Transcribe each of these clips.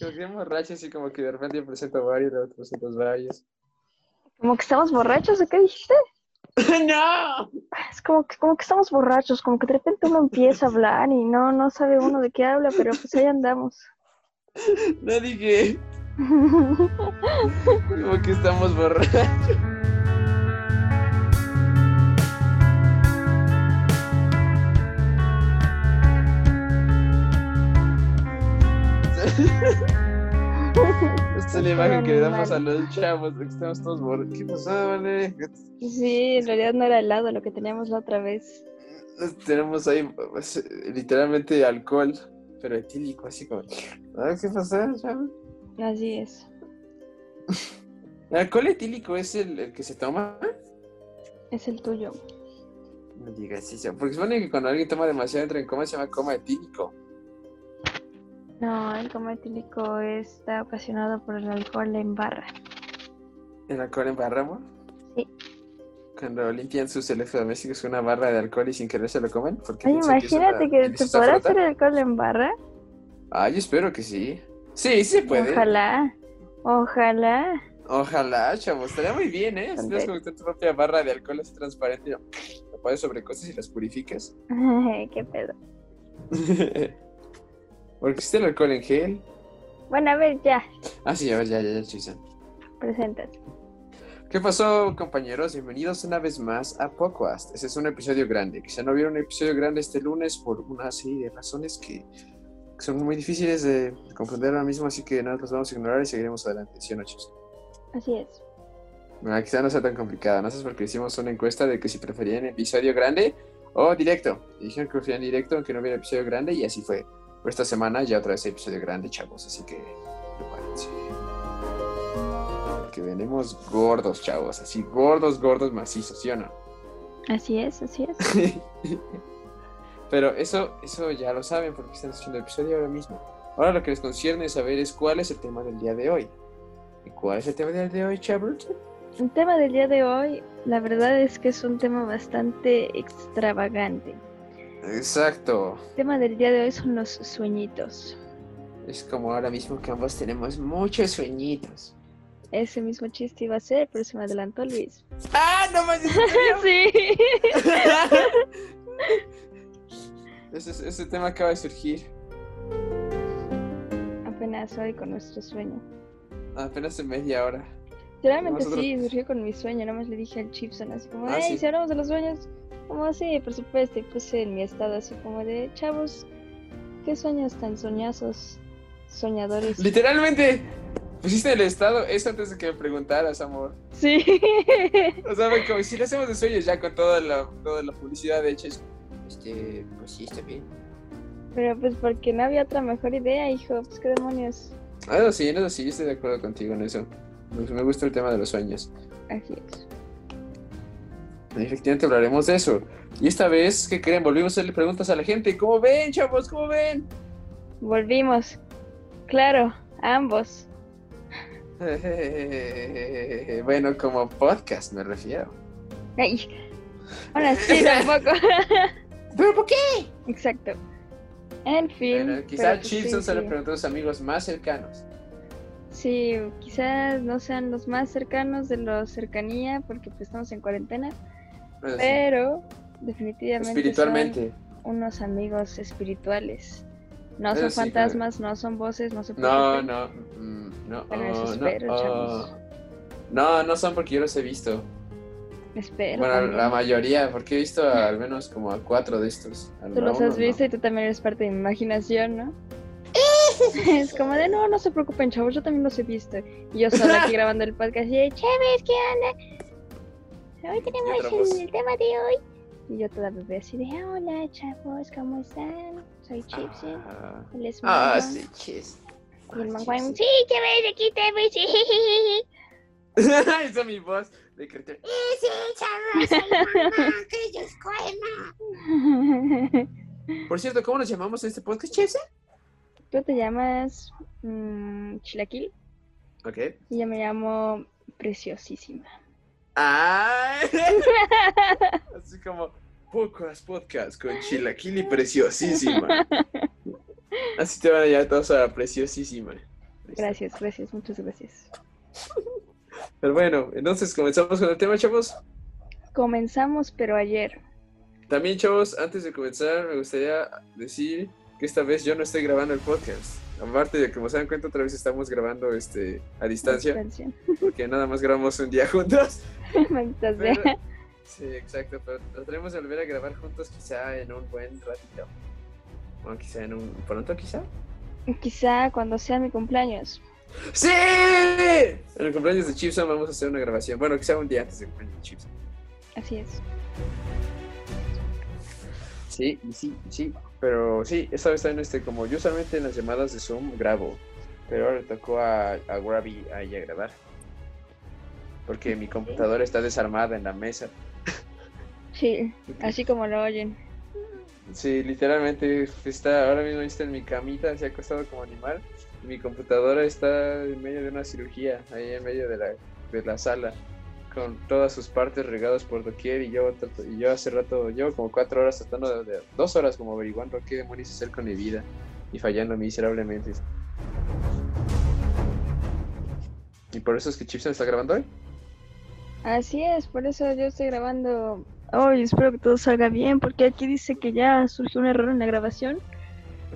Como que borracho, así como que de repente yo presento varios, otros presentas varios. Como que estamos borrachos, ¿o qué dijiste? ¡No! Es como que, como que estamos borrachos, como que de repente uno empieza a hablar y no, no sabe uno de qué habla, pero pues ahí andamos. No dije. Como que estamos borrachos. Esta es la imagen que le damos a los chavos que estamos todos borrachos. ¿Qué pasó, vale? Sí, en realidad no era helado lo que teníamos la otra vez. Tenemos ahí pues, literalmente alcohol, pero etílico, así como. ¿Ah, ¿Qué pasó, chavos? Así es. ¿El alcohol etílico es el, el que se toma? Es el tuyo. No digas eso. Porque supone que cuando alguien toma demasiado entra en coma se llama coma etílico. No, el coma etílico está ocasionado por el alcohol en barra. ¿El alcohol en barra, amor? Sí. Cuando limpian sus electrodomésticos con una barra de alcohol y sin querer se lo comen. Porque es imagínate una que te podrá hacer alcohol en barra. Yo espero que sí. Sí, sí puede. Ojalá. Ojalá. Ojalá, chavos. Estaría muy bien, ¿eh? Si tienes como que tu propia barra de alcohol así transparente, lo pones sobre cosas y las purificas. qué pedo. Porque existe el alcohol en gel. Bueno, a ver, ya. Ah, sí, a ver, ya, ya, ya, Chisa. Preséntate. ¿Qué pasó, compañeros? Bienvenidos una vez más a Podcast. Este es un episodio grande. Quizá no vieron un episodio grande este lunes por una serie de razones que son muy difíciles de comprender ahora mismo, así que no los vamos a ignorar y seguiremos adelante. ¿Sí o no, Chisa? Así es. Bueno, quizá no sea tan complicada, no sé porque hicimos una encuesta de que si preferían episodio grande o directo. Y dijeron que preferían directo aunque no hubiera episodio grande y así fue. Por esta semana ya otra vez hay episodio grande, chavos, así que prepárense. Porque venimos gordos, chavos, así gordos, gordos, macizos, ¿sí o no? Así es, así es. Pero eso, eso ya lo saben porque están haciendo el episodio ahora mismo. Ahora lo que les concierne saber es cuál es el tema del día de hoy. ¿Y cuál es el tema del día de hoy, chavos? El tema del día de hoy, la verdad es que es un tema bastante extravagante. Exacto. El tema del día de hoy son los sueñitos. Es como ahora mismo que ambos tenemos muchos sueñitos. Ese mismo chiste iba a ser, pero se me adelantó Luis. ¡Ah, no manches! sí. ese, ese tema acaba de surgir Apenas hoy con nuestro sueño. apenas en media hora. Realmente Nosotros- sí, surgió con mi sueño. Nomás le dije al Chipson así como, Ah, hey, sí. si hablamos de los sueños, como así, por supuesto. Y puse en mi estado así como de, chavos, ¿qué sueños tan soñazos, soñadores? Literalmente, pusiste el estado eso antes de que me preguntaras, amor. Sí. O sea, como si le hacemos de sueños ya con toda la, toda la publicidad hecha. es- Este, pues sí, está bien. Pero pues porque no había otra mejor idea, hijo. Pues qué demonios. Ah, no, sí, no, sí, estoy de acuerdo contigo en eso. Me gusta el tema de los sueños. Así es. Efectivamente hablaremos de eso. Y esta vez, ¿qué creen? Volvimos a hacerle preguntas a la gente. ¿Cómo ven, chavos? ¿Cómo ven? Volvimos. Claro, ambos. bueno, como podcast me refiero. Ay. Ahora sí, tampoco. ¿Pero por qué? Exacto. En fin. Bueno, quizá pues Chipson sí, se sí. preguntó a sus amigos más cercanos. Sí, quizás no sean los más cercanos de los cercanía, porque pues estamos en cuarentena, Bueno, sí, pero definitivamente Espiritualmente. son unos amigos espirituales. No Eso son sí, fantasmas, no son voces, no se No, no, mm, no, Bueno, eso oh, espero, no, oh. no, no son porque yo los he visto. Espero. Bueno, también. la mayoría, porque he visto a- al menos como a cuatro de estos. Tú los uno has no. visto y tú también eres parte de mi imaginación, ¿no? es como de no, no se preocupen, chavos, yo también los he visto. Y yo solo aquí grabando el podcast y de chéveres, ¿qué onda? Hoy tenemos el, el tema de hoy. Y yo toda bebé así de hola chavos, ¿cómo están? Soy Chipsy. Ah, Él ah, Mango. sí, chis. Y el Ah, chis. sí, chéveres, aquí te ves. Esa es mi voz de. Por cierto, ¿cómo nos llamamos en este podcast, Chese? Tú te llamas mm, Chilaquil Ok. y yo me llamo Preciosísima. ¡Ay! Así como Pocas Podcast con Chilaquili Preciosísima. Así te van a llamar todos a Preciosísima. Gracias, gracias, muchas gracias. Pero bueno, entonces comenzamos con el tema, chavos. Comenzamos, pero ayer. También, chavos, antes de comenzar, me gustaría decir que esta vez yo no estoy grabando el podcast. Aparte de que, como se dan cuenta, otra vez estamos grabando este a distancia. Distancia. Porque nada más grabamos un día juntos. Maldita Pero- sea. sí, exacto. Pero trataremos de volver a grabar juntos quizá en un buen ratito. O quizá en un... ¿Pronto quizá? Quizá cuando sea mi cumpleaños. ¡Sí! En el cumpleaños de Chipson vamos a hacer una grabación. Bueno, quizá un día antes del cumpleaños de Chipson. Así es. Sí, sí, sí. Pero sí, esta vez también, este, como yo usualmente en las llamadas de Zoom grabo, pero ahora le tocó a, a Gravy a ella grabar. Porque mi computadora está desarmada en la mesa. Sí, así como lo oyen. Sí, literalmente está, ahora mismo está en mi camita, se ha acostado como animal. Y mi computadora está en medio de una cirugía, ahí en medio de la, de la sala, con todas sus partes regadas por doquier. Y yo, trato- y yo hace rato, llevo como cuatro horas tratando de, de- dos horas como averiguando qué demonios hacer con mi vida y fallando miserablemente. Y por eso es que Chipson está grabando hoy. Así es, por eso yo estoy grabando hoy. espero que todo salga bien, porque aquí dice que ya surgió un error en la grabación.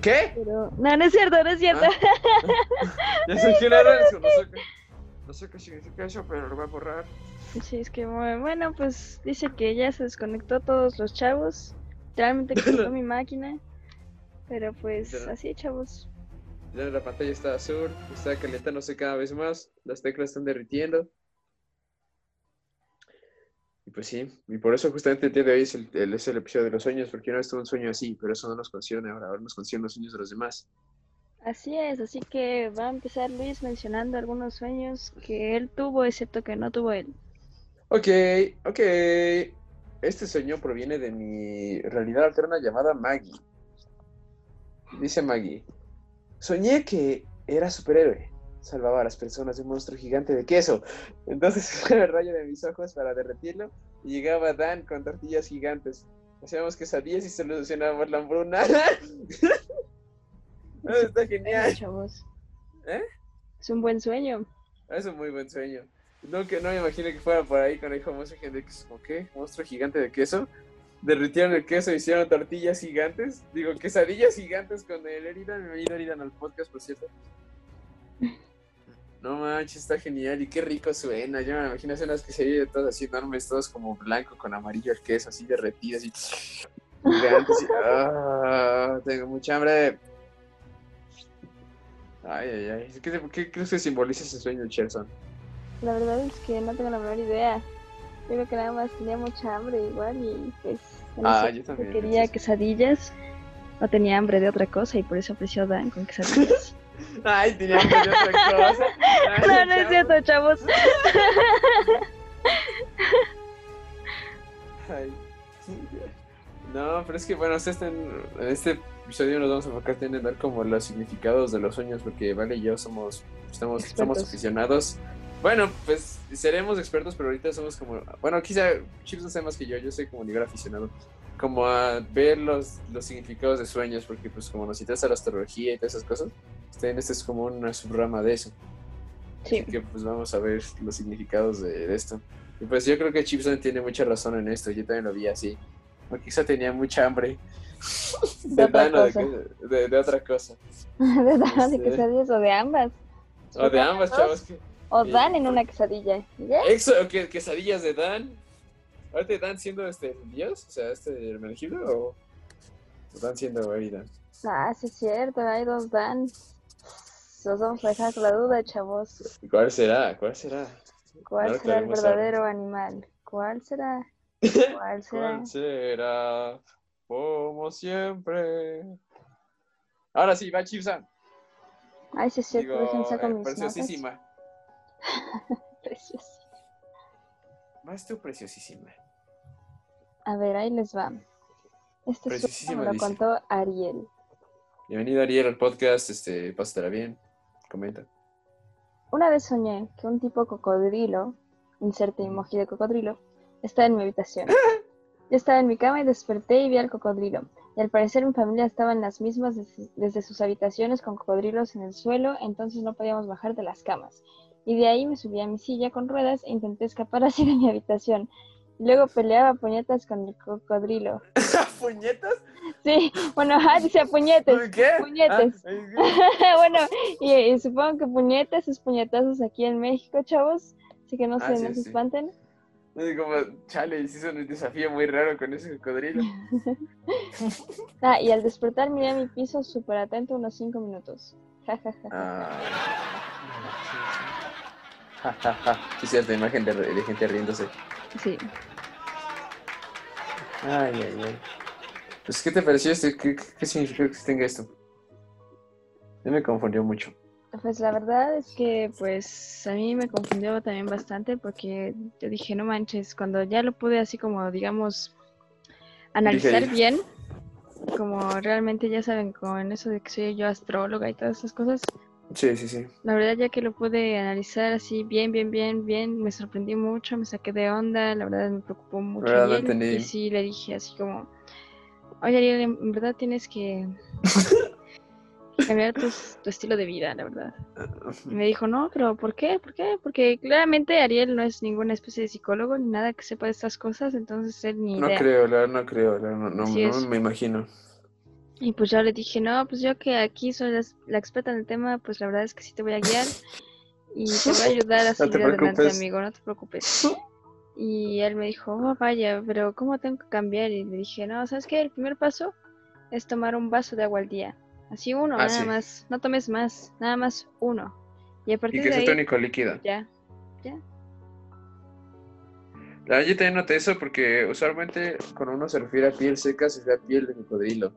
¿Qué? Pero no, no es cierto, no es cierto. Ah, ya quién era eso, no sé qué, no sé qué significa eso, pero lo voy a borrar. Sí, es que bueno, pues dice que ya se desconectó todos los chavos. Realmente quitó mi máquina. Pero pues así, chavos. Ya la pantalla está azul, está calentándose cada vez más, las teclas están derritiendo. Y pues sí, y por eso justamente el día de hoy es el, el- es el episodio de los sueños, porque una vez tuve un sueño así, pero eso no nos concierne ahora, ahora nos conciernen los sueños de los demás. Así es, así que va a empezar Luis mencionando algunos sueños que él tuvo, excepto que no tuvo él. Ok, ok. Este sueño proviene de mi realidad alterna llamada Maggie. Dice Maggie, soñé que era superhéroe. Salvaba a las personas de un monstruo gigante de queso. Entonces el rayo de mis ojos para derretirlo y llegaba Dan con tortillas gigantes. Hacíamos quesadillas y solucionábamos la hambruna. Ah, Está genial. chavos. ¿Eh? Es un buen sueño. Es un muy buen sueño. No, que no me imaginé que fuera por ahí con el famoso gente que es como, ¿qué? ¿Monstruo gigante de queso? Derritieron el queso hicieron tortillas gigantes. Digo, quesadillas gigantes con el Eridan. Me vino Eridan al podcast, por cierto. No manches, está genial. Y qué rico suena. Yo me imagino hacer unas quesadillas todas así enormes, todos como blanco con amarillo el queso, así derretidas y gigantes. ah, tengo mucha hambre. Ay, ay, ay. ¿Qué, qué crees que simboliza ese sueño, Cherson? La verdad es que no tengo la menor idea. Yo creo que nada más tenía mucha hambre igual y pues Ah, yo también, quería entonces. quesadillas. No tenía hambre de otra cosa y por eso apreció Dan con quesadillas. Ay, tenía hambre de otra cosa. Ay, no, no es cierto, chavos. Ay. No, pero es que bueno, este, en este episodio nos vamos a enfocar en dar como los significados de los sueños, porque Vale y yo somos, estamos, somos aficionados. Bueno, pues seremos expertos, pero ahorita somos como, bueno, quizá Chips no sé más que yo, yo soy como nivel aficionado, como a ver los, los significados de sueños, porque pues como nos interesa la astrología y todas esas cosas, este, este es como una subrama de eso. Sí, Así que pues vamos a ver los significados de, de esto. Y pues yo creo que Chipson tiene mucha razón en esto, yo también lo vi así. O quizá tenía mucha hambre De de, otra de, cosa. que- de- de otra cosa. de de Este. o de ambas. O de ambas, chavos. Que, O Sí. Dan en una quesadilla. ¿Ya? Exo, que, quesadillas de Dan. Ahorita Dan siendo este dios, o sea, este Hermenegildo, o, o Dan siendo Eridan. Ah, sí es cierto, hay dos Dan. Los vamos a dejar la duda, chavos. ¿Cuál será? ¿Cuál será? ¿Cuál será el verdadero animal? ¿Cuál será? ¿Cuál será? ¿Cuál será? Como siempre. Ahora sí, va Chipson. Ay, sí es cierto, Digo, eh, preciosísima. Preciosísima. Más tú, preciosísima. A ver, ahí les va. Este Preciosísima, me lo dice. contó Ariel. Bienvenido Ariel al podcast, este, pásatela bien, comenta. Una vez soñé que un tipo cocodrilo, inserte emoji de cocodrilo, estaba en mi habitación. Yo estaba en mi cama y desperté y vi al cocodrilo. y al parecer mi familia estaba en las mismas des- desde sus habitaciones con cocodrilos en el suelo, entonces no podíamos bajar de las camas. Y de ahí me subí a mi silla con ruedas e intenté escapar así de mi habitación. Luego peleaba puñetas con el cocodrilo. ¿Puñetas? Sí, bueno, ajá, dice puñetes. ¿Qué? Puñetes. Ah, bueno, y, y supongo que puñetes es puñetazos aquí en México, chavos. Así que no Ah, se, sí, no se sí. espanten. Como, chale, son un desafío muy raro con ese cocodrilo. Ah, y al despertar miré a mi piso súper atento unos cinco minutos. Ja, ja, ja. Ah. Ja, ja, ja. Sí, cierta imagen de, de gente riéndose. Sí. Ay, ay, ay. Pues, ¿qué te pareció esto? ¿Qué, qué, qué significa que tenga esto? Me confundió mucho. Pues la verdad es que pues a mí me confundió también bastante porque yo dije, no manches, cuando ya lo pude así como digamos analizar Digerir. bien, como realmente ya saben con eso de que soy yo astróloga y todas esas cosas, Sí, sí, sí. la verdad ya que lo pude analizar así bien, bien, bien, bien, me sorprendí mucho, me saqué de onda, la verdad me preocupó mucho verdad, entendí. y sí le dije así como, oye Ariel, en verdad tienes que cambiar tu, tu estilo de vida, la verdad. Y me dijo, no, pero ¿por qué? ¿Por qué? Porque claramente Ariel no es ninguna especie de psicólogo ni nada que sepa de estas cosas, entonces él ni No idea. creo, la verdad no creo, la verdad, no, me imagino. Y pues yo le dije, no, pues yo que aquí soy la, la experta en el tema, pues la verdad es que sí te voy a guiar y te voy a ayudar a No te seguir adelante, amigo, no te preocupes. Y él me dijo, oh, vaya, pero ¿cómo tengo que cambiar? Y le dije, no, ¿sabes qué? El primer paso es tomar un vaso de agua al día. Así uno, Ah, nada sí. más. No tomes más, nada más uno. Y a Y partir que de sea ahí, tónico líquido. ya, ya. La verdad, yo también noté eso porque usualmente cuando uno se refiere a piel seca se refiere a piel de cocodrilo.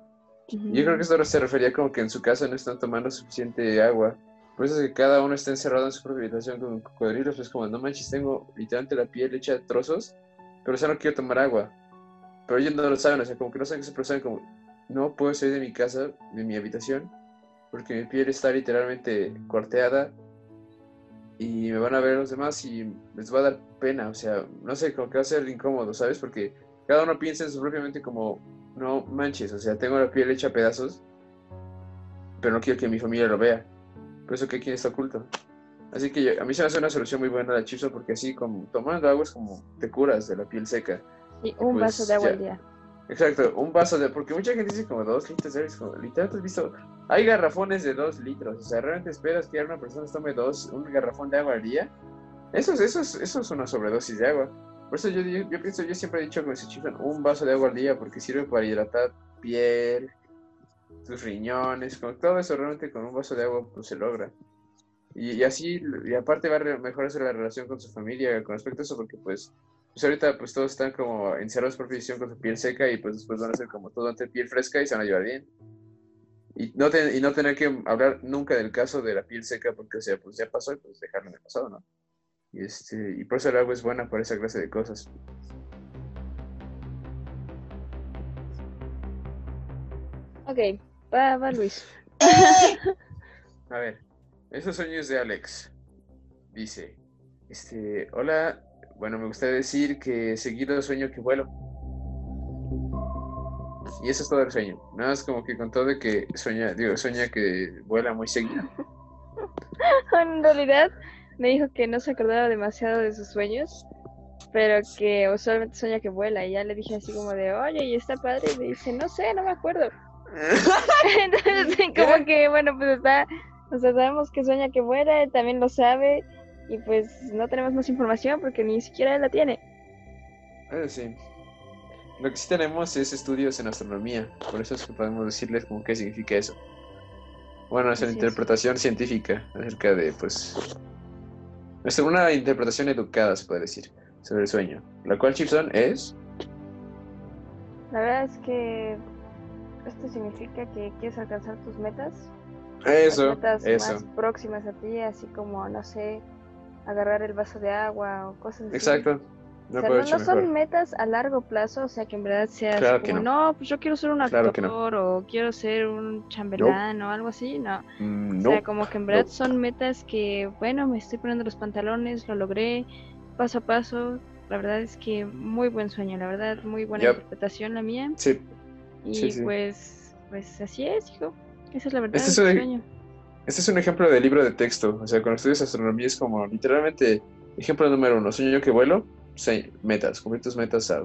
Yo creo que esto se refería como que en su casa no están tomando suficiente agua. Por eso es que cada uno está encerrado en su propia habitación con cocodrilos. Pues como, no manches, tengo literalmente la piel hecha de trozos, pero ya no quiero tomar agua. Pero ellos no lo saben, o sea, como que no saben que se saben como, no puedo salir de mi casa, de mi habitación, porque mi piel está literalmente corteada y me van a ver los demás y les va a dar pena, o sea, no sé, como que va a ser incómodo, ¿sabes? Porque cada uno piensa en su propia mente como, no manches, o sea, tengo la piel hecha a pedazos, pero no quiero que mi familia lo vea. Por eso que aquí está oculto. Así que yo- a mí se me hace una solución muy buena la chipsa porque así como tomando agua es como te curas de la piel seca. Sí, un pues, vaso de agua ya. al día. Exacto, un vaso de... Porque mucha gente dice como dos litros, ¿sabes? Como, literalmente has visto... Hay garrafones de dos litros, o sea, ¿realmente esperas que una persona tome dos, un garrafón de agua al día? Eso es, eso es, eso es una sobredosis de agua. Por eso yo, pienso, yo siempre he dicho que se chiflan un vaso de agua al día porque sirve para hidratar piel, tus riñones, con todo eso realmente con un vaso de agua pues se logra. Y, así, y aparte va a mejorarse la relación con su familia con respecto a eso porque pues pues ahorita pues todos están como encerrados por visión con su piel seca y pues después van a ser como todo ante piel fresca y se van a llevar bien. Y no, te- y no tener que hablar nunca del caso de la piel seca porque o sea, pues ya pasó y pues dejarlo en el pasado, ¿no? Y, este, y por eso el agua es buena para esa clase de cosas. Ok, va, va Luis. A ver, esos sueños de Alex. Dice, este, hola, bueno, me gustaría decir que seguido sueño que vuelo. Y eso es todo el sueño. Nada más como que con todo de que sueña, digo, sueña que vuela muy seguido. en realidad me dijo que no se acordaba demasiado de sus sueños, pero que usualmente sueña que vuela. Y ya le dije así como de, oye, ¿y está padre? Y me dice, no sé, no me acuerdo. Entonces, como que, bueno, pues está, o sea, sabemos que sueña que vuela, él también lo sabe, y pues no tenemos más información porque ni siquiera él la tiene. Sí. Lo que sí tenemos es estudios en astronomía, por eso es que podemos decirles como qué significa eso. Bueno, es es. interpretación científica acerca de, pues, es una interpretación educada, se puede decir, sobre el sueño. La cual, Chipson, es... La verdad es que esto significa que quieres alcanzar tus metas, Eso, las metas eso. más próximas a ti, así como, no sé, agarrar el vaso de agua o cosas así. Exacto. O No sea, puedo no, son metas a largo plazo, o sea, que en verdad sea Claro que como, no. no. pues yo quiero ser un Claro actor no. o quiero ser un chambelán o algo así, no. Mm, O sea, como que en verdad son metas que, bueno, me estoy poniendo los pantalones, lo logré paso a paso. La verdad es que muy buen sueño, la verdad, muy buena Yep. interpretación la mía. Sí, Y Sí, sí. pues, pues así es, hijo. Esa es la verdad Este es un- sueño. Este es un ejemplo de libro de texto. O sea, cuando estudias astronomía es como literalmente ejemplo número uno. Sueño que vuelo, metas, cumplir tus metas a,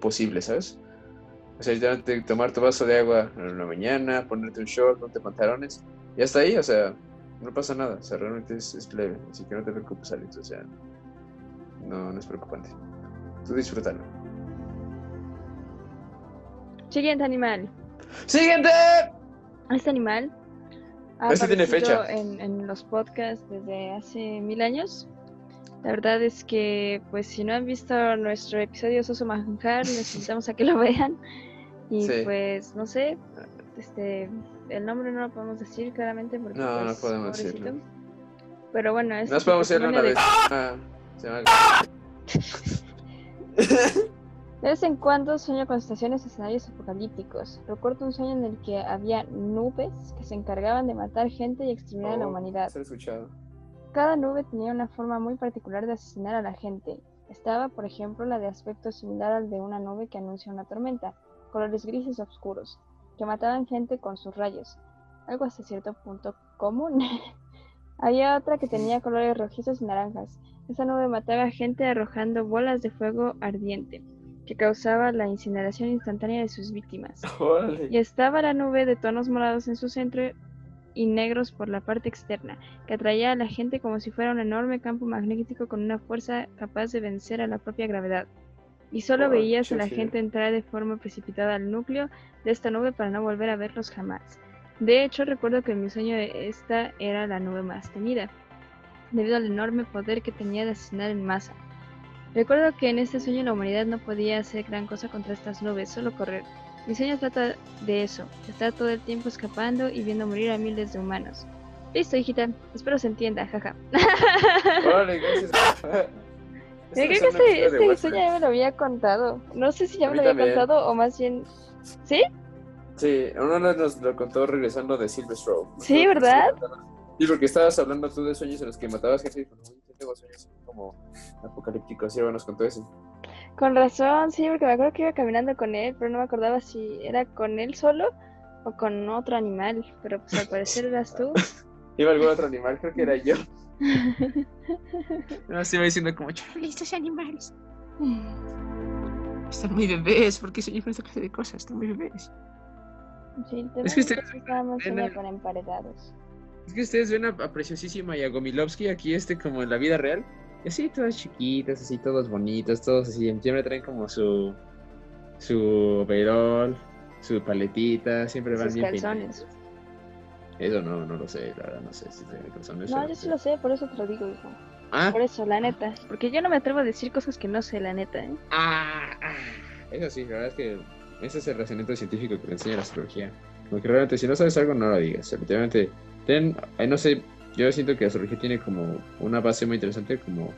posibles, ¿sabes? O sea, literalmente tomar tu vaso de agua en la mañana, ponerte un short, ponerte pantalones, y hasta ahí, o sea, no pasa nada. O sea, realmente es, es leve. Así que no te preocupes, Alex. O sea, no, no es preocupante. Tú disfrútalo. Siguiente animal. ¡Siguiente! Este animal ha Este tiene fecha. En, en los podcasts desde hace mil años. La verdad es que, pues, si no han visto nuestro episodio Soso Manjar, les invitamos a que lo vean. Y Sí. pues, no sé, este, el nombre no lo podemos decir claramente porque, No, no pues, podemos decirlo. Pero bueno, es Nos podemos hacerlo una vez. de- Ah, se llama- De vez en cuando sueño con estaciones y escenarios apocalípticos. Recuerdo un sueño en el que había nubes que se encargaban de matar gente y exterminar a la Oh, humanidad. se he escuchado. Cada nube tenía una forma muy particular de asesinar a la gente. Estaba, por ejemplo, la de aspecto similar al de una nube que anuncia una tormenta, colores grises oscuros, que mataban gente con sus rayos. Algo hasta cierto punto común. Había otra que tenía colores rojizos y naranjas. Esa nube mataba gente arrojando bolas de fuego ardiente, que causaba la incineración instantánea de sus víctimas. Y estaba la nube de tonos morados en su centro y negros por la parte externa, que atraía a la gente como si fuera un enorme campo magnético con una fuerza capaz de vencer a la propia gravedad. Y solo Oh, veías a la gente entrar de forma precipitada al núcleo de esta nube para no volver a verlos jamás. De hecho, recuerdo que en mi sueño esta era la nube más temida, debido al enorme poder que tenía de asesinar en masa. Recuerdo que en este sueño la humanidad no podía hacer gran cosa contra estas nubes, solo correr. Mi sueño trata de eso, estar todo el tiempo escapando y viendo morir a miles de humanos. Listo, hijita, espero se entienda, jaja. Órale, gracias. Yo creo que este, este sueño ya me lo había contado. No sé si ya me lo había también. contado o más bien... ¿Sí? Sí, uno nos lo contó regresando de Silver Stroke. Sí, ¿verdad? Sí, porque estabas hablando tú de sueños en los que matabas gente y como, "Uy, yo tengo sueños como apocalípticos. Y ahora nos contó ese. Con razón, sí, porque me acuerdo que iba caminando con él, pero no me acordaba si era con él solo o con otro animal. Pero pues al parecer eras tú. Iba algún otro animal, creo que era yo. No, se iba diciendo como, Charlie, estos animales están muy bebés. ¿Por qué sueño con esta clase de cosas? Están muy bebés. Sí, te Es que ustedes ven con emparedados. Es que ustedes ven a, a Preciosísima y a Gomilovsky aquí, este, como en la vida real. Así, todas chiquitas, así, todos bonitos, todos así. Siempre traen como su. su overol, su paletita, siempre van Sus bien calzones. Eso no, no lo sé, la verdad, no sé si tienen calzones. No, yo sí lo sé, por eso te lo digo, hijo. Ah, Por eso, la neta. Porque yo no me atrevo a decir cosas que no sé, la neta, ¿eh? ah, ah. Eso sí, la verdad es que ese es el razonamiento científico que le enseña la astrología. Como que realmente, si no sabes algo, no lo digas. Efectivamente, ten, ay, no sé, yo siento que astrología tiene como una base muy interesante, como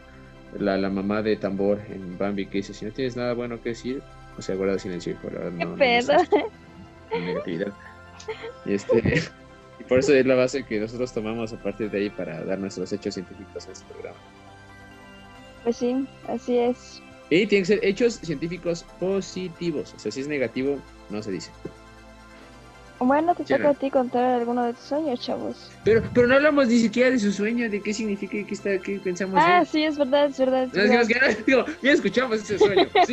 la, la mamá de tambor en Bambi que dice: Si no tienes nada bueno que decir, o sea, guarda silencio, hijo. La verdad, ¿Qué no, pedo? negatividad. Y este. Y por eso es la base que nosotros tomamos a partir de ahí para dar nuestros hechos científicos en este programa. Pues sí, así es. Y tienen que ser hechos científicos positivos. O sea, si es negativo, no se dice. Bueno, te toca no. a ti contar alguno de tus sueños, chavos. Pero, pero no hablamos ni siquiera de su sueño, de qué significa y qué, está, qué pensamos. Ah, sí, es verdad, es verdad. es No decimos verdad. que digo, ya escuchamos ese sueño.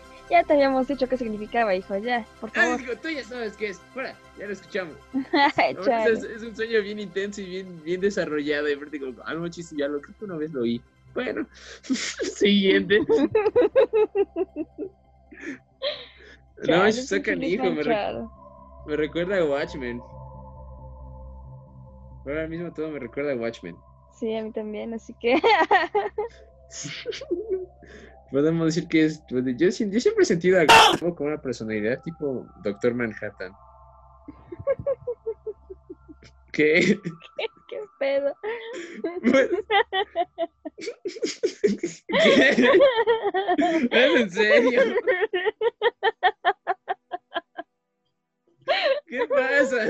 Ya te habíamos dicho qué significaba, hijo, ya, por Ah, digo, tú ya sabes qué es. Fuera, ya lo escuchamos. No, es, es un sueño bien intenso y bien, bien desarrollado. Y aparte, como, algo chiste, ya lo creo que una vez lo oí. Bueno, siguiente. No, eso está canijo, me, re- me recuerda a Watchmen. Ahora mismo todo me recuerda a Watchmen. Sí, a mí también, así que. Podemos decir que es. pues, Yo, siempre he sentido a como una personalidad tipo Doctor Manhattan. ¿Qué? ¿Qué pedo? ¿Qué? ¿Es en serio? ¿Qué pasa?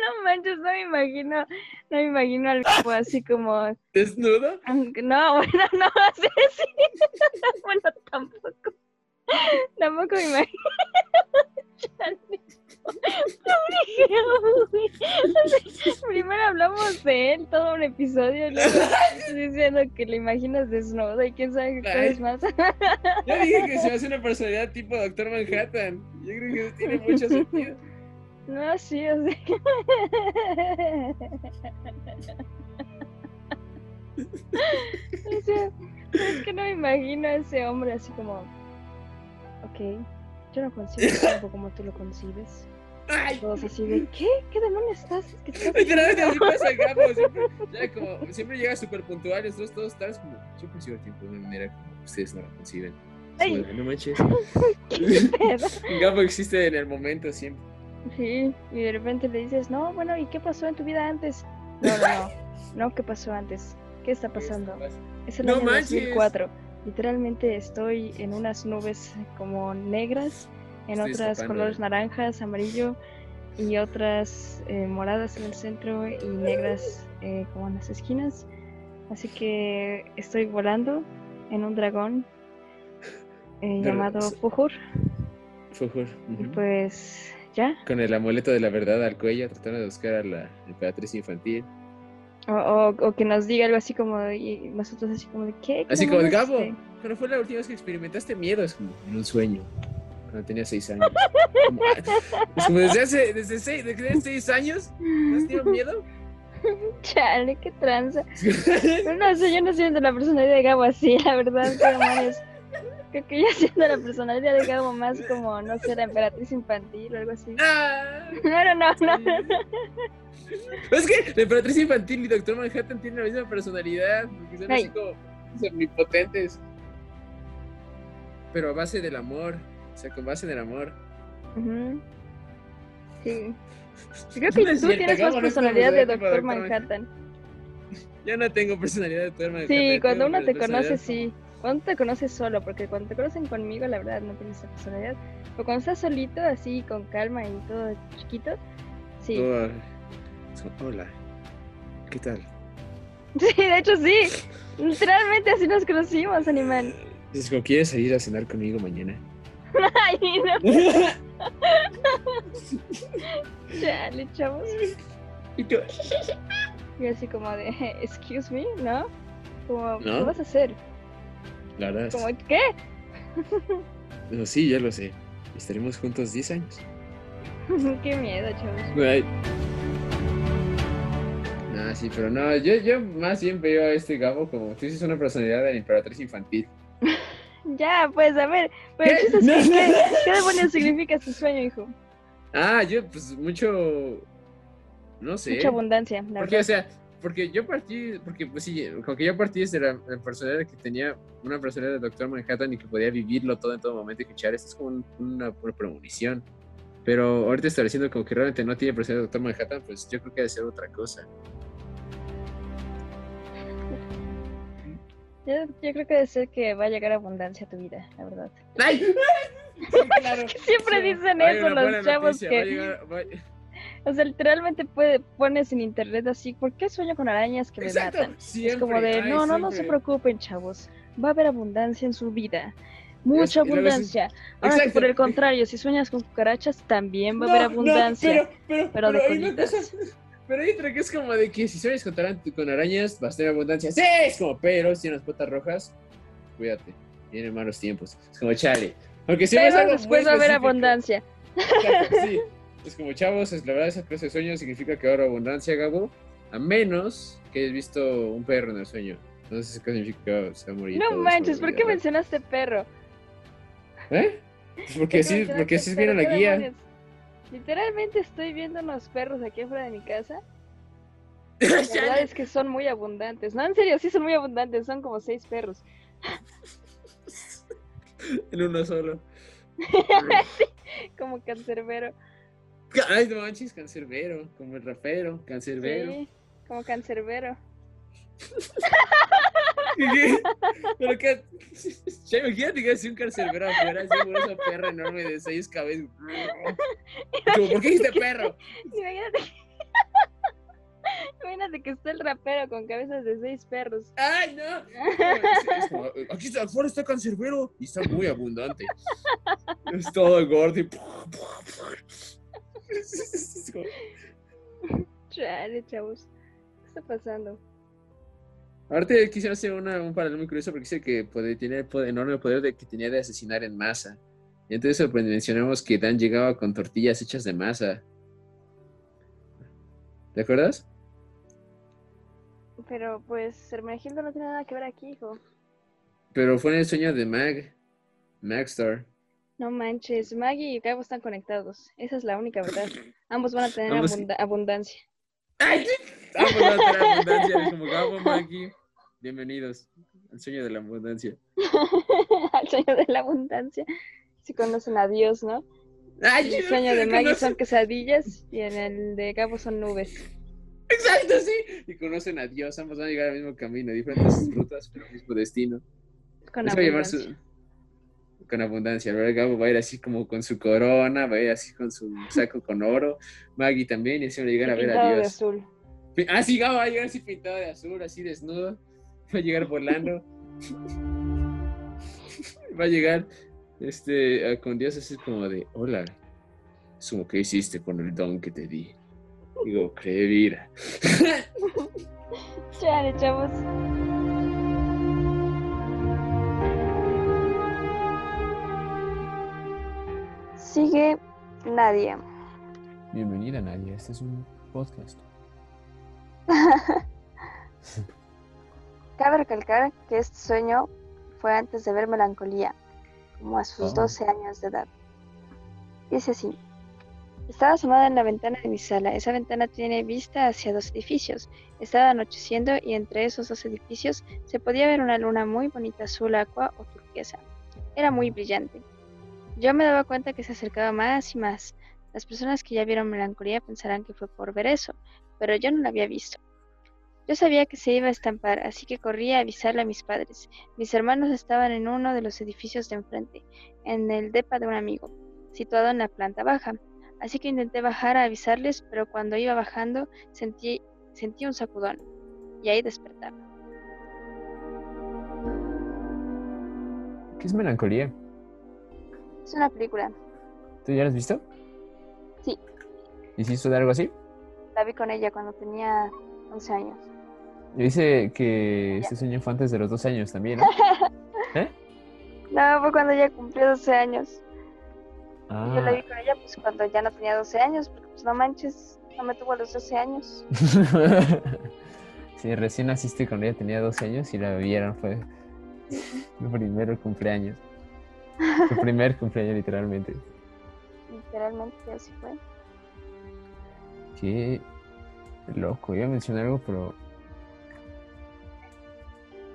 No manches, no me imagino, no me imagino algo así como. ¿Desnudo? No, bueno, no, sí, sí. Bueno, tampoco. Tampoco me imagino. Primero hablamos de él todo un episodio y luego estás diciendo que le imaginas desnudo y quién sabe qué cosas más. Yo dije que se hace una personalidad tipo Doctor Manhattan. Yo creo que tiene mucho sentido. No, sí, o sea. O sea, es que no me imagino a ese hombre así como. Ok, yo no el cuerpo como tú lo concibes. Ay, Todos así de, ¿qué? ¿Qué demonios estás? ¿Qué estás literalmente así haciendo?" pasa Gabo. Siempre, ya como, siempre llega súper puntual. Nosotros todos estamos como. Yo concibo el tiempo de una manera como ustedes no lo conciben. De, no manches. Gabo existe en el momento siempre. Sí, y de repente le dices, no, bueno, ¿y qué pasó en tu vida antes? No, no, no, no, ¿qué pasó antes? ¿Qué está pasando? Es el No año manches. 2004. Literalmente estoy en unas nubes como negras, en Estoy otras escapando, colores naranjas, amarillo y otras eh, moradas en el centro y negras eh, como en las esquinas. Así que estoy volando en un dragón eh, Pero, llamado Fujur. Fujur. Y pues ya. Con el amuleto de la verdad al cuello, tratando de buscar a la emperatriz infantil. O, o- o que nos diga algo así como, y nosotros así como de, ¿qué? ¿Qué Así como, demonios, Gabo, este?" ¿cuándo fue la última vez que experimentaste miedo? Es como, en un sueño, cuando tenía seis años. Como, es como, desde hace, desde seis, desde seis años, ¿no has tenido miedo? Chale, qué tranza. No sé, yo no siento la personalidad de Gabo así, la verdad, demonios. Creo que yo siento la personalidad de Gabo más como, no sé, la emperatriz infantil o algo así. Ah, No, no, no, no. Es que la emperatriz infantil y Doctor Manhattan tienen la misma personalidad, porque son así Ay. como omnipotentes. Pero a base del amor, sea, con base en el amor. Ujú. Sí. Yo creo que No tú cierto, tienes más personalidad de Doctor. Manhattan. Yo no tengo personalidad de Doctor Manhattan. Sí, cuando uno te conoce, sí. Cuando te conoces solo, porque cuando te conocen conmigo, la verdad, no tienes esa personalidad. Pero cuando estás solito, así, con calma y todo chiquito, sí. So- Hola, ¿qué tal? Sí, de hecho sí. Literalmente así nos conocimos, animal. ¿quieres salir a cenar conmigo mañana? Ay, no, chale, chavos. y tú, Y así como de, excuse me, ¿no? Como, ¿qué ¿No? vas a hacer? la verdad, es- Como, ¿qué? no, sí, ya lo sé. Estaremos juntos 10 años. qué miedo, chavos. Ay. Ah, sí, pero no, yo, yo más bien veo a este Gabo como tú dices una personalidad de la emperatriz infantil. Ya, pues, a ver. Pero ¿Qué? chiste es No, que, no, ¿qué, no. qué demonios significa este sueño, hijo? Ah, yo pues mucho, no sé. Mucha abundancia, la Porque, o verdad. sea, porque yo partí, porque pues sí, como que yo partí desde la, la personalidad que tenía una personalidad de Doctor Manhattan y que podía vivirlo todo en todo momento y escuchar, esto es como un- una, una premonición. Pero ahorita estableciendo como que realmente no tiene personalidad de Doctor Manhattan, pues yo creo que debe ser otra cosa. Yo, yo creo que debe ser que va a llegar abundancia a tu vida, la verdad. ¡Ay! Sí, claro. Siempre Sí, dicen hay eso los chavos noticia, va a que, llegar- va- o sea, literalmente puede, pones en internet así, ¿por qué sueño con arañas que me Exacto, matan? siempre. es como de, ay, no, no, no se preocupen, chavos. Va a haber abundancia en su vida. Mucha y abundancia. Ahora que por el contrario, si sueñas con cucarachas, también va a No, haber no, abundancia. pero, pero, pero de pero hay otra que es como de que si sueñas con, con arañas, vas a tener abundancia. Sí, es como, pero si tienes patas rojas, cuídate. Vienen malos tiempos. Es como, chale. Aunque si Pero algo a haber abundancia. Exacto, sí. Es como, chavos, es, la verdad esa clase de sueño significa que ahora abundancia, Gabo. A menos que hayas visto un perro en el sueño. Entonces, ¿qué significa que se va a morir? No manches, ¿por qué mencionaste perro? ¿Eh? Pues porque ¿Por qué así, mencionaste porque así es bien la ¿Qué guía. demonios? Literalmente estoy viendo unos perros aquí afuera de mi casa. La verdad es que son muy abundantes. No, en serio, sí son muy abundantes. Son como seis perros. en uno solo. Como cancerbero. Ay, no manches, cancerbero, como el rapero, cancerbero. Sí, como cancerbero. Pero que. Ya imagínate que hace un cancerbero afuera, así un oso perro enorme de seis cabezas. Como, ¿por qué dijiste perro? Imagínate. Imagínate que está el rapero con cabezas de seis perros. ¡Ay, no! Es aquí está, afuera está cancerbero y está muy abundante. Es todo gordo y... Chale, chavos. ¿Qué está pasando? Ahorita quisiera hacer una- un paralelo muy curioso porque dice que puede, tiene el poder- enorme poder de que tenía de asesinar en masa. Y entonces pues, mencionamos que Dan llegaba con tortillas hechas de masa. ¿Te acuerdas? Pero pues Hermenegildo no tiene nada que ver aquí, hijo. Pero fue en el sueño de Mag. Magstar. No manches, Maggie y Gabo están conectados. Esa es la única verdad. Ambos van a tener abundancia. ¡Ay! Vamos a tener abundancia. Es como Gabo, Maggie. Bienvenidos al sueño de la abundancia. Al sueño de la abundancia. Si conocen a Dios, ¿no? ¡Ay! En el sueño de Maggie son quesadillas y en el de Gabo son nubes. Exacto, sí. Y conocen a Dios. Ambos van a llegar al mismo camino, diferentes rutas, pero el mismo destino. Con Eso va a llevar abundancia. su- con abundancia. ¿verdad? Gabo va a ir así como con su corona, va a ir así con su saco con oro. Maggie también, y así van a llegar Y a ver a de Dios. azul. Ah, sí, Gabo va a llegar así pintado de azul, así desnudo. Va a llegar volando. va a llegar este, con Dios así como de, hola, Sumo, ¿qué hiciste con el don que te di? Digo, cree vida. Chale, chavos. Sigue Nadia. Bienvenida, Nadia. Este es un podcast. Cabe recalcar que este sueño fue antes de ver melancolía, como a sus Oh. 12 años de edad. Dice así. Estaba asomada en la ventana de mi sala. Esa ventana tiene vista hacia dos edificios. Estaba anocheciendo y entre esos dos edificios se podía ver una luna muy bonita azul aqua o turquesa. Era muy brillante. Yo me daba cuenta que se acercaba más y más. Las personas que ya vieron melancolía pensarán que fue por ver eso, pero yo no la había visto. Yo sabía que se iba a estampar, así que corrí a avisarle a mis padres. Mis hermanos estaban en uno de los edificios de enfrente, en el depa de un amigo, situado en la planta baja. Así que intenté bajar a avisarles, pero cuando iba bajando sentí, sentí un sacudón, y ahí despertaba. ¿Qué es melancolía? Es una película, ¿Tú ya la has visto? Sí. ¿Hiciste de algo así? La vi con ella cuando tenía 11 años. Dice que este sueño fue antes de los dos años también, ¿no? ¿Eh? No, fue cuando ella cumplió 12 años. Y Yo la Ah. vi con ella pues cuando ya no tenía 12 años, porque pues no manches, no me tuvo a los 12 años. sí, recién naciste cuando ella tenía 12 años y la vieron, fue el primer cumpleaños. Su primer cumpleaños, literalmente. Literalmente así fue. Qué loco, iba a mencionar algo, pero.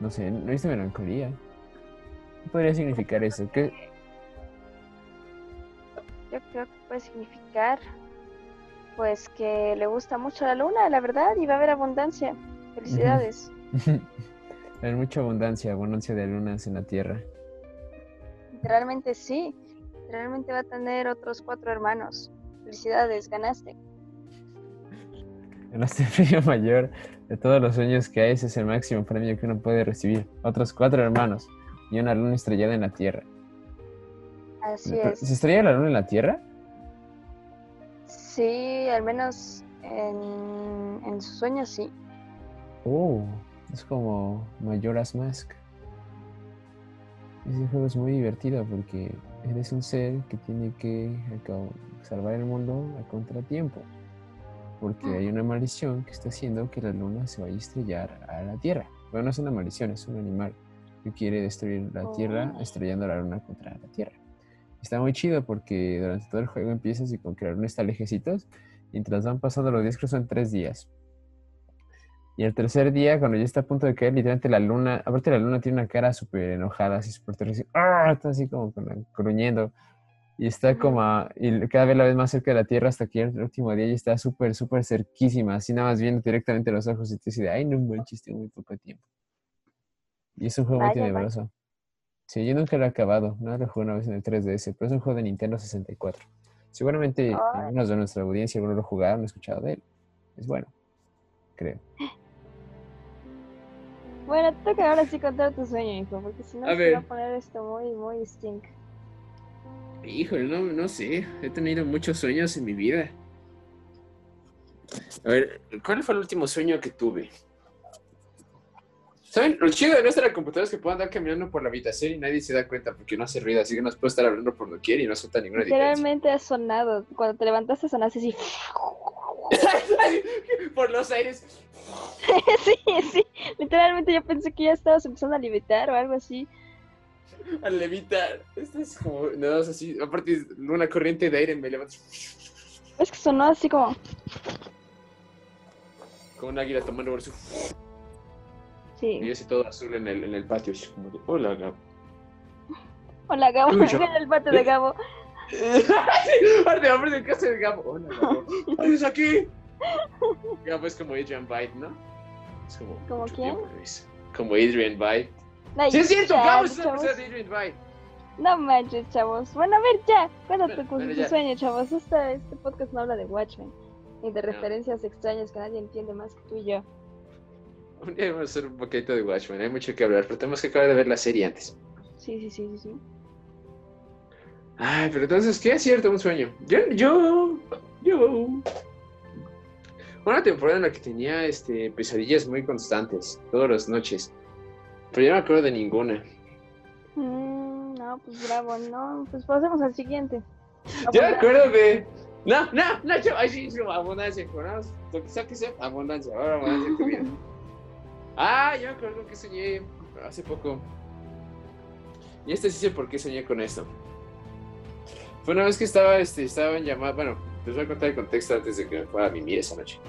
No sé, no viste melancolía. ¿Qué podría significar eso? ¿Qué? Yo creo que puede significar pues que le gusta mucho la luna, la verdad, y va a haber abundancia. Felicidades. Hay mucha abundancia, abundancia de lunas en la tierra. Literalmente sí. Literalmente va a tener otros cuatro hermanos. Felicidades, ganaste. El premio mayor de todos los sueños que hay, ese es el máximo premio que uno puede recibir. Otros cuatro hermanos y una luna estrellada en la tierra. Así es. ¿Se estrella la luna en la tierra? Sí, al menos en, en sus sueños sí. Oh, es como Majora's Mask. Ese juego es muy divertido porque eres un ser que tiene que salvar el mundo a contratiempo. Porque hay una maldición que está haciendo que la luna se vaya a estrellar a la Tierra. Bueno, no es una maldición, es un animal que quiere destruir la Tierra Oh. estrellando la luna contra la Tierra. Está muy chido porque durante todo el juego empiezas y con que la luna está lejecitos. Mientras van pasando los días, creo son tres días. Y el tercer día, cuando ya está a punto de caer, literalmente la luna, aparte la luna tiene una cara súper enojada, así súper terrible, ¡ah! está así como gruñendo. Y está como, a- y cada vez la vez más cerca de la Tierra hasta que el último día ya está súper, súper cerquísima, así nada más viendo directamente los ojos y te dice, ay, no manches, tengo muy poco tiempo. Y es un juego muy tenebroso. Sí, yo nunca lo he acabado, no lo jugué una vez en el 3DS, pero es un juego de Nintendo 64. Seguramente algunos de nuestra audiencia algunos lo jugaron, han escuchado de él. Es bueno. creo. Bueno, te toca ahora sí contar tu sueño, hijo, porque si no A se va a poner esto muy, muy stink. Híjole, no, no sé. He tenido muchos sueños en mi vida. A ver, ¿cuál fue el último sueño que tuve? ¿Saben? Lo chido de nuestra computadora es que puedo andar caminando por la habitación y nadie se da cuenta porque no hace ruido, así que nos puedo estar hablando por doquier y no suelta ninguna diferencia. Literalmente ha sonado. Cuando te levantaste sonaste así. por los aires. sí, sí. Literalmente yo pensé que ya estabas empezando a levitar o algo así. Al levitar. Esto es como, nada más así. Aparte, una corriente de aire me levanta. Es que sonó así como. Como un águila tomando. Y Sí. así todo azul en el, en el patio. como de, Hola, Gabo. Hola, Gabo. En el patio de Gabo. Aparte, hombre de casa de Gabo. Hola, Gabo. ¿Estás aquí? Gabo es como Adrian Byte, ¿no? Es como. ¿Como quién? Como Adrian Byte. Ay, Sí, es cierto, chavos. persona de Adrian. No manches, chavos. Bueno, a ver, ya. Cuéntate Bueno, con bueno, tu ya. sueño, chavos. Esta, este podcast no habla de Watchmen. Ni de No. referencias extrañas que nadie entiende más que tú y yo. Un día vamos a hacer un poquito de Watchmen. Hay mucho que hablar, pero tenemos que acabar de ver la serie antes. Sí, sí, sí, sí, sí. Ay, pero entonces, ¿qué es cierto? Un sueño. Yo, yo, yo. Una temporada en la que tenía este, pesadillas muy constantes, todas las noches. Pero yo no me acuerdo de ninguna. Mm, no, pues bravo, no. Pues pasemos al siguiente. Yo me acuerdo de. No, no, no, yo, ay, sí, abundancia, ¿conoces? Lo que sea que sea, abundancia, ahora abundancia tu vida. Ah, yo me acuerdo que soñé hace poco. Y este sí sé por qué soñé con esto. Fue una vez que estaba, este, estaba en llamada, bueno, les voy a contar el contexto antes de que me fuera a mimir esa noche.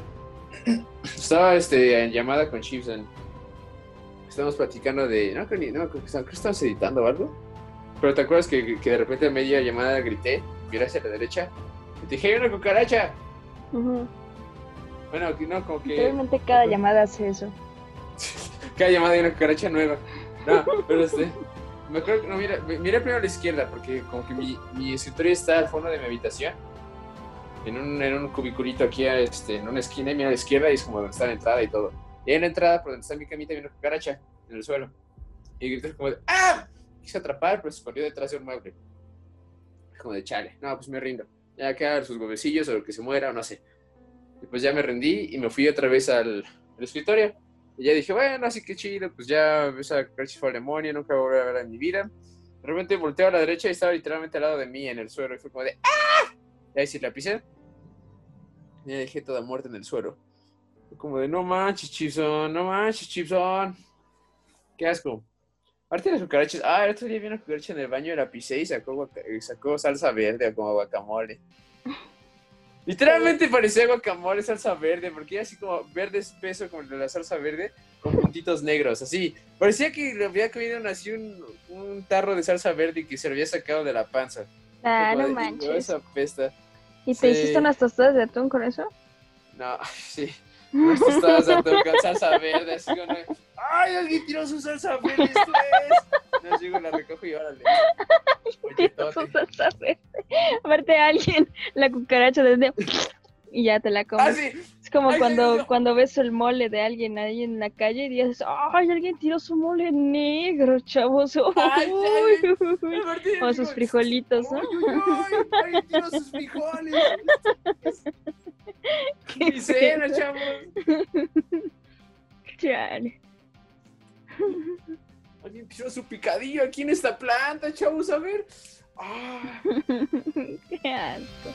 Estaba este, en llamada con Chipson. Estábamos platicando de. No, creo ni- no, creo que estábamos- estábamos editando o algo. Pero te acuerdas que, que de repente a media llamada grité, miré hacia la derecha, y te dije, hay una cucaracha. Ujú. Bueno, que no, como que Literalmente cada llamada hace eso. cada llamada hay una cucaracha nueva. No, pero este. Me acuerdo que no, mira, mi- miré primero a la izquierda, porque como que mi, mi escritorio está al fondo de mi habitación. En un, en un cubiculito aquí, este, en una esquina, y mira a la izquierda y es como donde está la entrada y todo. Y en la entrada, por donde está mi camita, hay una cucaracha en el suelo. Y grité como de ¡Ah! Quise atrapar, pero se escondió detrás de un mueble. Como de chale. No, pues me rindo. Ya queda sus huevecillos o que se muera o no sé. Y pues ya me rendí y me fui otra vez al, al escritorio. Y ya dije, bueno, así que chido, pues ya esa cucaracha fue al demonio, nunca voy a a verla en mi vida. De repente volteo a la derecha y estaba literalmente al lado de mí en el suelo. Y fue como de ¡Ah! Y ahí sí la pisé. Y ya dejé toda muerta en el suelo. Como de no manches, Chipson, no manches, Chipson. Qué asco. Aparte de las cucarachas, ah, el otro día vi una cucaracha en el baño, la pisé y sacó, y sacó salsa verde como guacamole. Literalmente parecía guacamole, salsa verde, porque era así como verde espeso como el de la salsa verde, con puntitos negros, así. Parecía que le había comido así un, un tarro de salsa verde y que se lo había sacado de la panza. Ah, no de, manches. Esa pesta. ¿Y te sí. hiciste unas tostadas de atún con eso? No, sí. De atún con salsa verde, así como, ¡ay, alguien tiró su salsa verde, esto es! No, llego, la recojo y órale. Tienes un salsa verde. Aparte alguien, la cucaracha desde y ya te la comes. Ah, sí, Es como Ay, cuando, mío. cuando ves el mole de alguien ahí en la calle y dices, ¡ay, alguien tiró su mole negro, chavos! Ay, Uy, uy". O sus frijolitos, ¿no? ¡Ay, ay, ay! ¡Alguien tiró sus frijoles! Qué ¡Mi cena, chavos! Chale. Alguien tiró su picadillo aquí en esta planta, chavos, a ver. ¡Ah! Qué asco.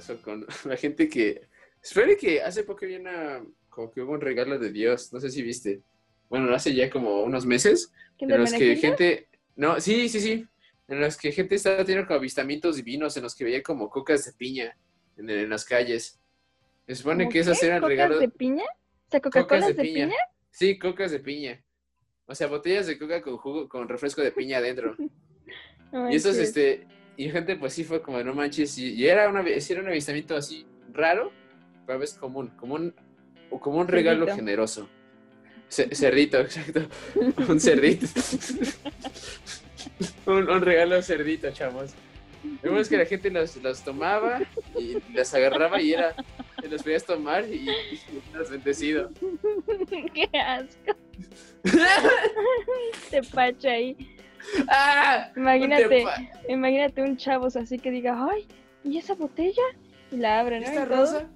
Eso con la gente que. Espere que hace poco vi una. Como que hubo un regalo de Dios, no sé si viste. Bueno, hace ya como unos meses. ¿Quién En los que gente. No, sí, sí, sí. En los que gente estaba teniendo como avistamientos divinos, en los que veía como cocas de piña en, en las calles. Se supone ¿Cómo que esas eran ¿Cocas regalos. de piña? O sea, Cocas ¿Coca-Cola de de piña. piña? Sí, cocas de piña. O sea, botellas de coca con jugo, con refresco de piña adentro. No Y esos, este, y gente pues sí fue como, no manches, y, y era, una, era un avistamiento así raro, pero a veces común, como un, o como un regalo generoso. Ce- cerdito, exacto. Un cerdito. un, un regalo cerdito, chavos. Es que la gente los, los tomaba y las agarraba y era, te los podías tomar y, y bendecido. Qué asco. Te pacha ahí. ¡Ah! Imagínate, imagínate un chavos así que diga, ay, ¿y esa botella? Y la abre, ¿no? ¿Esta rosa?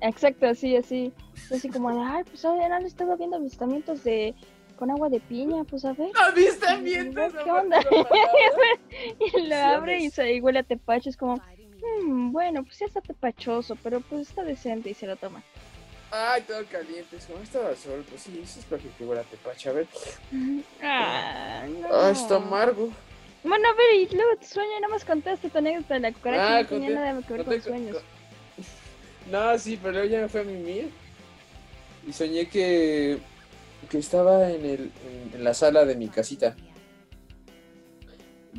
Exacto, así, así. Así como ay, pues hoy han estado viendo avistamientos de con agua de piña, pues a ver. ¡Avistamientos! ¿Qué onda? Y lo abre y, se, y huele a tepache, es como, "Mm, bueno, pues ya está tepachoso, pero pues está decente y se lo toma. Ay, todo caliente. Es como estaba sol. Pues sí, eso es lo que te huele a tepache. A ver. Ah, no. Ah, está amargo. Bueno, a ver, y luego tu sueño, nada más contaste tu anécdota de la cucaracha, Ah, no tenía nada que ver con sueños. No, sí, pero luego ya me fui a mimir. Y soñé que, que estaba en, el, en, en la sala de mi casita.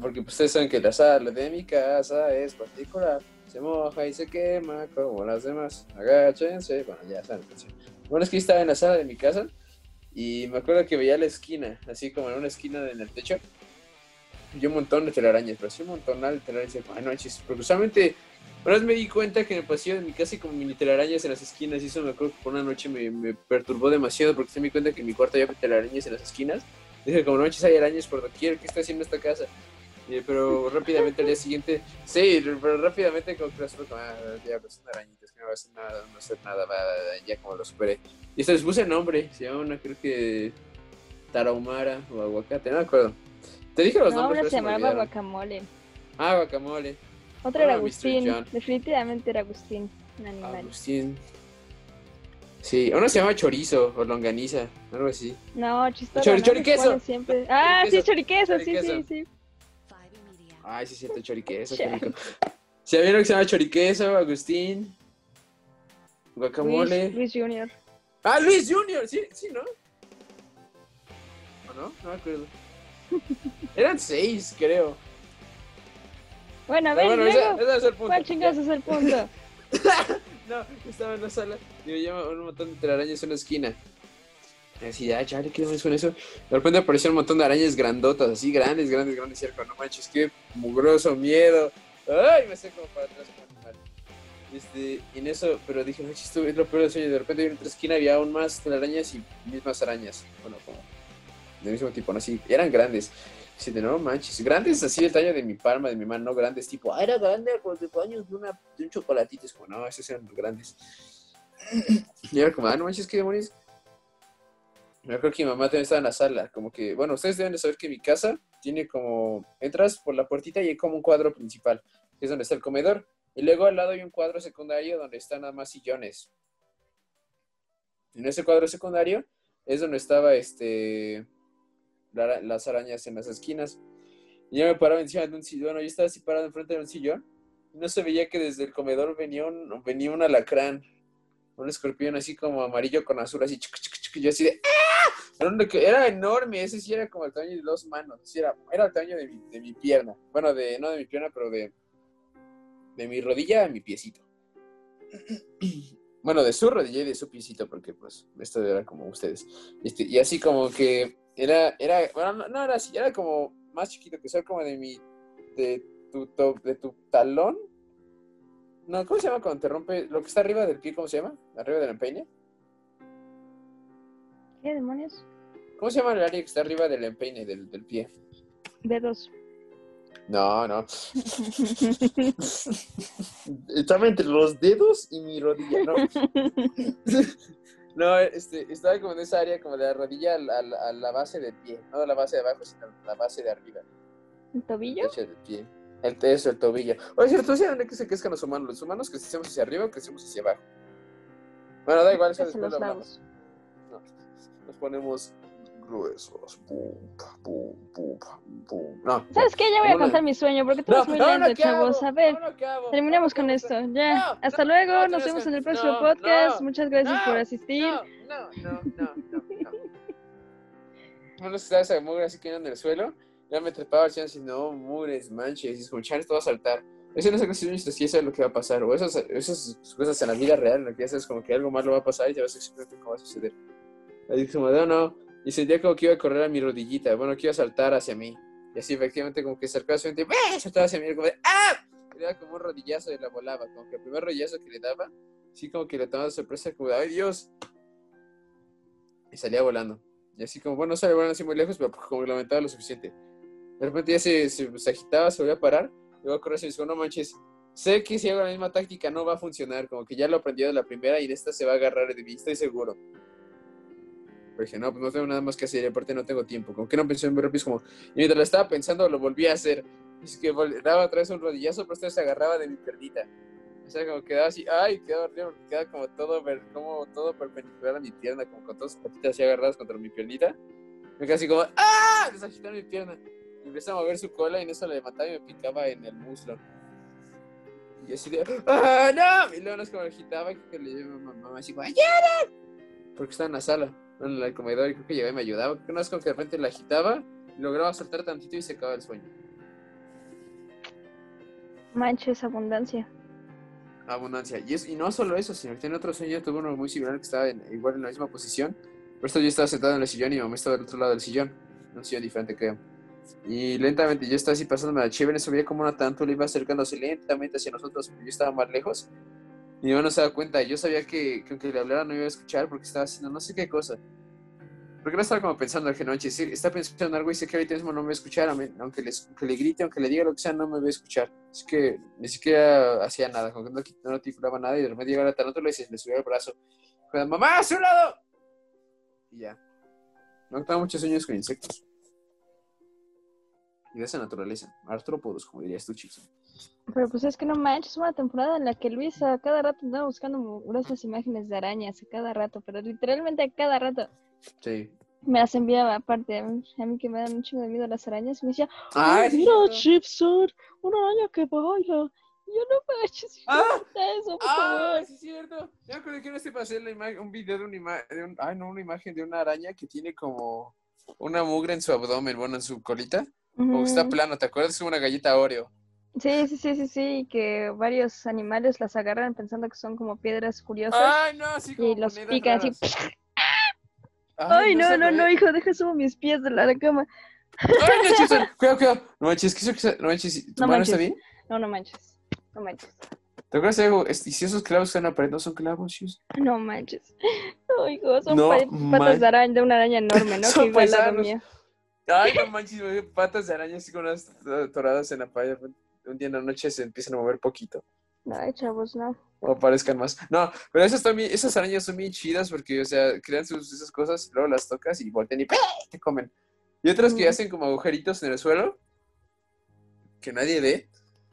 Porque pues, ustedes saben que la sala de mi casa es particular. Se moja y se quema como las demás. Agáchense. Bueno, ya saben canción. Bueno, es que estaba en la sala de mi casa. Y me acuerdo que veía la esquina, así como en una esquina en el techo. Y un montón de telarañas, pero sí un montón de telarañas. Ay, no, manches, porque usualmente una vez me di cuenta que en el pasillo de mi casa hay como mini telarañas en las esquinas y eso me acuerdo que por una noche me, me perturbó demasiado porque se me di cuenta que en mi cuarto había telarañas en las esquinas. Dije, como no manches, hay arañas por doquier, ¿qué está haciendo esta casa? Y, pero rápidamente al día siguiente, sí, pero rápidamente como que las como, ah, ya, pues son arañitas, que no va a hacer nada, no va a hacer nada, va, ya como lo superé. Y hasta les puse nombre, se llama una, creo que Tarahumara o Aguacate, no me acuerdo. Te dije los No, nombres, una pero se se llamaba guacamole. Ah, guacamole. Otra era Ah, Mr. Agustín. Definitivamente era Agustín, un animal. Agustín. Sí, uno se llama chorizo o longaniza, algo así. No, chistoso. Chori- ¿no? choriqueso. Siempre... Ah, sí, Choriqueso. choriqueso, sí, sí, sí. Ay, sí, es cierto, choriqueso, qué Chale. rico. Si había uno que se llama choriqueso, Agustín, guacamole. Luis, Luis Junior. Ah, Luis Junior, sí, sí, ¿no? ¿O no? No me acuerdo. Eran seis, creo. Bueno, a ver, bueno, ese, luego. ese es el punto. ¿Cuál chingados es el punto? No, estaba en la sala y llama un montón de telarañas en una esquina. Y así, ya, chale, ¿qué demonios con eso? De repente apareció un montón de arañas grandotas, así grandes, grandes, grandes. Como, no manches, qué mugroso miedo. Ay, me sé como para atrás animal. Este, en eso, pero dije, no, esto es lo peor del sueño. De repente en otra esquina había aún más telarañas y mismas arañas. Bueno, como del mismo tipo, ¿no? Así, eran grandes. Dice, de no manches, grandes así del tamaño de mi palma, de mi mano, no grandes, tipo, ah, era grande con tamaño de, una, de un chocolatito. Es como, no, esos eran grandes. Y era como, ah, no manches, qué demonios. Me acuerdo que mi mamá también estaba en la sala, como que, bueno, ustedes deben de saber que mi casa tiene como, entras por la puertita y hay como un cuadro principal, que es donde está el comedor. Y luego al lado hay un cuadro secundario donde están nada más sillones. En ese cuadro secundario es donde estaba este la- las arañas en las esquinas. Y yo me paraba encima de un sillón, bueno, yo estaba así parado enfrente de un sillón y no se veía que desde el comedor venía un, venía un alacrán, un escorpión así como amarillo con azul, así, y yo así de ¡ah! Era, enorme, ese sí era como el tamaño de dos manos, era, el tamaño de mi, de mi pierna, bueno, de, no de mi pierna, pero de, de mi rodilla a mi piecito. Bueno, de su rodilla y de su piecito, porque pues esto era como ustedes. Este, y así como que era, era, bueno, no, no era así, era como más chiquito que ser como de mi, de tu, to- de tu talón. No, ¿cómo se llama cuando te rompe lo que está arriba del pie? ¿Cómo se llama? Arriba del empeine. ¿Qué demonios? ¿Cómo se llama el área que está arriba del empeine del, del pie? Dedos. No, no. Estaba entre los dedos y mi rodilla, no. No, este, estaba como en esa área como de la rodilla a la, a la- base del pie, no de la base de abajo, sino la base de arriba, ¿Un el tobillo? techo del pie. El eso, el tobillo. Oye, cierto, ¿sí dónde se crezcan los humanos? ¿Los humanos crecemos hacia arriba o crecemos hacia abajo? Bueno, da igual, eso después lo hablamos. lados. No, nos ponemos gruesos. Pum, pum, pum, pum. No. ¿Sabes qué? Ya voy a contar mi sueño porque tú No, eres muy no, no, lento, ¿qué hago? chavos. A ver, No, no, terminemos No, con no, esto. no, Ya. no, Hasta no, luego. no, Nos no, vemos no, en el próximo no, podcast. no, Muchas gracias no, por asistir. No, no, no, no, no, no. Estaba esa mugre así que en el suelo. Ya me trepaba así, así, no, mures, manches. Y es como, esto va a saltar. Eso no es así, sí, eso es lo que va a pasar. O esas, esas cosas en la vida real, en la que ya sabes como que algo malo va a pasar y ya vas a exactamente cómo va a suceder. Ahí como, no, no. Y sentía como que iba a correr a mi rodillita, bueno, que iba a saltar hacia mí. Y así efectivamente como que acercaba su mente, ¡eh! Saltaba hacia mí como ¡ah! Y le daba como un rodillazo y la volaba, como que el primer rodillazo que le daba, así como que le tomaba de sorpresa, como ¡ay Dios! Y salía volando. Y así como, bueno, no sale volando así muy lejos, pero como que lo aumentaba lo suficiente. De repente ya se, se, agitaba, se volvía a parar, y luego a correr y dijo, no manches, sé que si hago la misma táctica no va a funcionar, como que ya lo aprendió de la primera y de esta se va a agarrar de mí, estoy seguro. Pero dije, no, pues no tengo nada más que hacer, y aparte no tengo tiempo. Como que no pensé en rápido, como, y mientras lo estaba pensando, lo volví a hacer. Es que daba otra vez un rodillazo, pero vez se agarraba de mi piernita. O sea, como quedaba así, ay, quedaba horrible, quedaba como todo, como todo perpendicular a mi pierna, como con todas sus patitas así agarradas contra mi piernita. Me quedé así como, ¡ah! Desagitaron mi pierna. Y empecé a mover su cola y en eso le levantaba y me picaba en el muslo. Y así de, ¡ah, no! Y luego no es como agitaba y que le llamé a mamá, así como. Porque estaba en la sala, en el comedor y creo que llegaba y me ayudaba. Creo que no es como que de repente la agitaba, lograba soltar tantito y se acababa el sueño. Manches, abundancia. Abundancia. Y, es, y no solo eso, sino que tiene otro sueño, tuve uno muy similar que estaba en- igual en la misma posición. Pero esto yo estaba sentado en el sillón y mi mamá estaba del otro lado del sillón. Un sillón diferente, creo. Y lentamente yo estaba así pasándome la chévere, veía como una tarántula iba acercándose lentamente hacia nosotros, yo estaba más lejos. Mi mamá no se daba cuenta. Yo sabía que, que aunque le hablara no iba a escuchar porque estaba haciendo no sé qué cosa. Porque no estaba como pensando, dije, no, manches, sí, está pensando en algo y sé que ahorita mismo no me va aunque, les- aunque le grite, aunque le diga lo que sea, no me va a escuchar. Es que ni siquiera hacía nada, como que no, no articulaba nada y de repente llegaba la tarántula y se le subía el brazo. Mamá, a su lado. Y ya. No tengo muchos sueños con insectos. Y de esa naturaleza. Artrópodos, como dirías tú, Chipson. Pero pues es que no manches, una temporada en la que Luis a cada rato andaba buscando gruesas imágenes de arañas, a cada rato, pero literalmente a cada rato. Sí. Me las enviaba aparte, a mí, que me dan un chingo de miedo las arañas, me decía, ¡Ay, "Ay, sí, mira, no. Chipson, una araña que baila. Yo no manches, Ah, eso, por ¡Ah! favor. Sí, es cierto. Yo acuerdo que vez te pasé la ima- un video de una imagen. Ay, no, una imagen de una araña que tiene como una mugre en su abdomen, bueno, en su colita. O que está Ujú. plano, ¿te acuerdas? Es una galleta Oreo. Sí, sí, sí, sí, sí, que varios animales las agarran pensando que son como piedras curiosas Ay, no, así como y los pican así. Ay, no, no, no, hijo, deja subo mis pies de la cama. Ay, no, Chipson, cuidado, cuidado. No manches, ¿qué es No manches, ¿tu No mano está manches. bien? No, no manches, no manches, ¿Te acuerdas de algo? ¿Y si esos clavos que están en la pared no son clavos, Chipson? no manches. No, hijo, son No patas man- de araña, de una araña enorme, ¿no? Son que igual la mía. Ay, no manches, patas de araña así con unas toradas en la pared. Un día en la noche se empiezan a mover poquito. Ay, chavos, no. O aparezcan más. No, pero esas, también, esas arañas son bien chidas porque, o sea, crean sus, esas cosas, luego las tocas y voltean y ¡pah! te comen. Y otras que hacen como agujeritos en el suelo que nadie ve.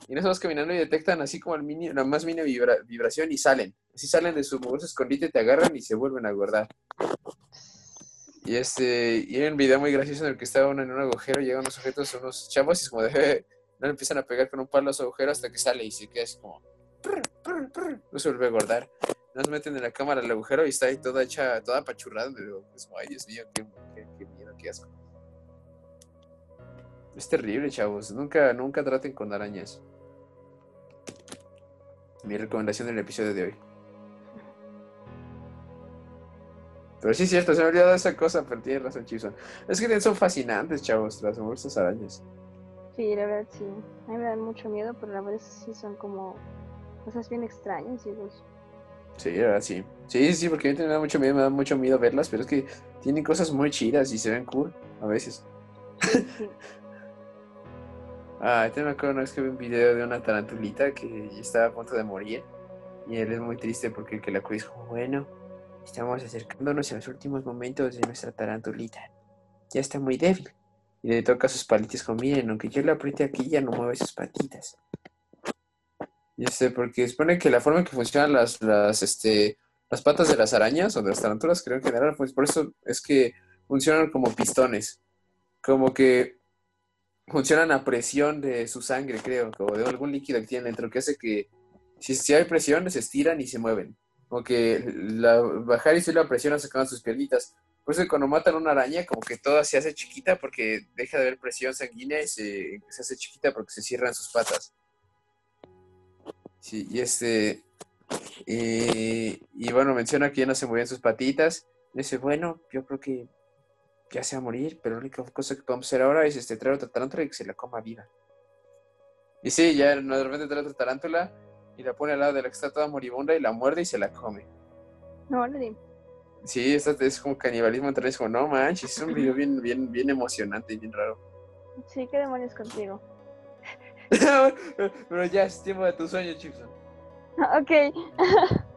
Y no vas caminando y detectan así como el mini, la más mínima vibra- vibración y salen. Así salen de su mugroso escondite, te agarran y se vuelven a guardar. Y este, y hay un video muy gracioso en el que estaba uno en un agujero, llegan unos sujetos, unos chavos, y es como de, no le empiezan a pegar con un palo a su agujero hasta que sale y se queda así como, no se vuelve a guardar. Nos meten en la cámara al agujero y está ahí toda hecha, toda apachurrada. Pero es como, ay, Dios mío, qué, miedo, qué asco. Es terrible, chavos. Nunca, nunca traten con arañas. Mi recomendación del episodio de hoy. Pero sí es cierto, se me ha olvidado esa cosa, pero tienes razón, Chison. Es que son fascinantes, chavos, las estas arañas. Sí, la verdad sí. A mí me dan mucho miedo, pero la verdad sí son como cosas bien extrañas. Sí, la verdad, sí. Sí, sí, porque a mí me da mucho miedo, me da mucho miedo verlas, pero es que tienen cosas muy chidas y se ven cool a veces. Sí. Ah, te me acuerdo una vez que vi un video de una tarantulita que estaba a punto de morir. Y él es muy triste porque el que la cuida es como, bueno, estamos acercándonos a los últimos momentos de nuestra tarantulita. Ya está muy débil. Y le toca sus palitas como, miren, aunque yo la apriete aquí, ya no mueve sus patitas. Y este, porque supone que la forma en que funcionan las, las, este, las patas de las arañas o de las tarantulas, creo en general, pues por eso es que funcionan como pistones. Como que funcionan a presión de su sangre, creo, o de algún líquido que tienen dentro, que hace que si, si hay presión, se estiran y se mueven. Como que la, bajar y subir la presión sacan sus piernitas. Por eso cuando matan a una araña, como que toda se hace chiquita porque deja de haber presión sanguínea y se, se hace chiquita porque se cierran sus patas. Sí, y este. Y, y bueno, menciona que ya no se movían sus patitas. Y dice, bueno, yo creo que ya se va a morir, pero la única cosa que podemos hacer ahora es este, traer otra tarántula y que se la coma viva. Y sí, ya de repente trae otra tarántula y la pone al lado de la que está toda moribunda y la muerde y se la come. No, no, Sí, esto es como canibalismo entre es como, no manches, es un video bien, bien, bien emocionante y bien raro. Sí, qué demonios contigo. Pero ya es tiempo de tu sueño, Chipson. Ok.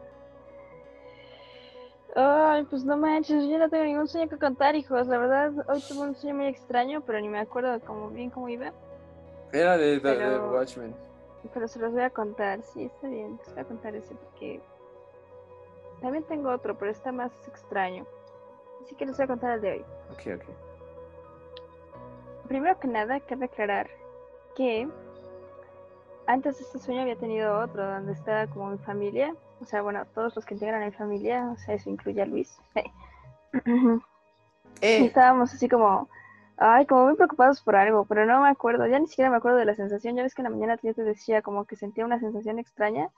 Ay, pues no manches, yo no tengo ningún sueño que contar, hijos. La verdad, hoy tuve un sueño muy extraño, pero ni me acuerdo como bien cómo iba. Era de, de, Watchmen. Pero se los voy a contar, sí, está bien. Les voy a contar ese porque también tengo otro, pero está más extraño. Así que les voy a contar el de hoy. Ok, ok. Primero que nada, cabe aclarar que antes de este sueño había tenido otro donde estaba como mi familia. O sea, bueno, todos los que integran mi familia, o sea, eso incluye a Luis. Eh. Y estábamos así como, ay, como muy preocupados por algo, pero no me acuerdo, ya ni siquiera me acuerdo de la sensación. Ya ves que en la mañana yo te decía como que sentía una sensación extraña.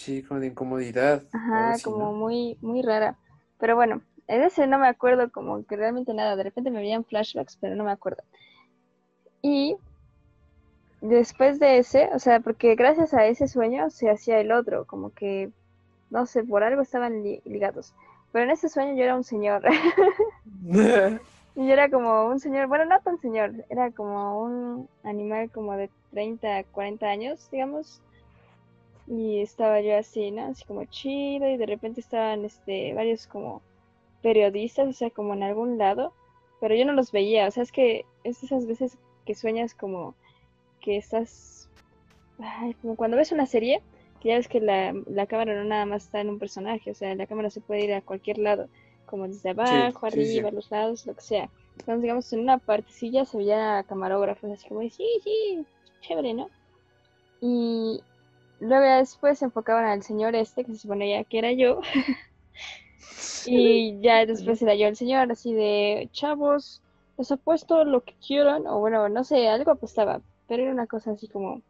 Sí, como de incomodidad. Ajá, como muy, muy rara. Pero bueno, en ese no me acuerdo como que realmente nada. De repente me veían flashbacks, pero no me acuerdo. Y después de ese, o sea, porque gracias a ese sueño se hacía el otro, como que, no sé, por algo estaban ligados. Pero en ese sueño yo era un señor. y yo era como un señor, bueno, no tan señor, era como un animal como de 30, 40 años, digamos y estaba yo así, ¿no? Así como chido y de repente estaban este, varios como periodistas, o sea, como en algún lado, pero yo no los veía, o sea, es que es esas veces que sueñas como que estás, ay, como cuando ves una serie, que ya ves que la, la, cámara no nada más está en un personaje, o sea, la cámara se puede ir a cualquier lado, como desde abajo, arriba, los lados, lo que sea. Entonces, digamos, en una partecilla se veía camarógrafos, así como, sí, sí, chévere, ¿no? Y, Luego después se enfocaban al señor este, que se suponía que era yo. y ya después era yo el señor, así de, chavos, les apuesto lo que quieran, o bueno, no sé, algo apostaba, pero era una cosa así como,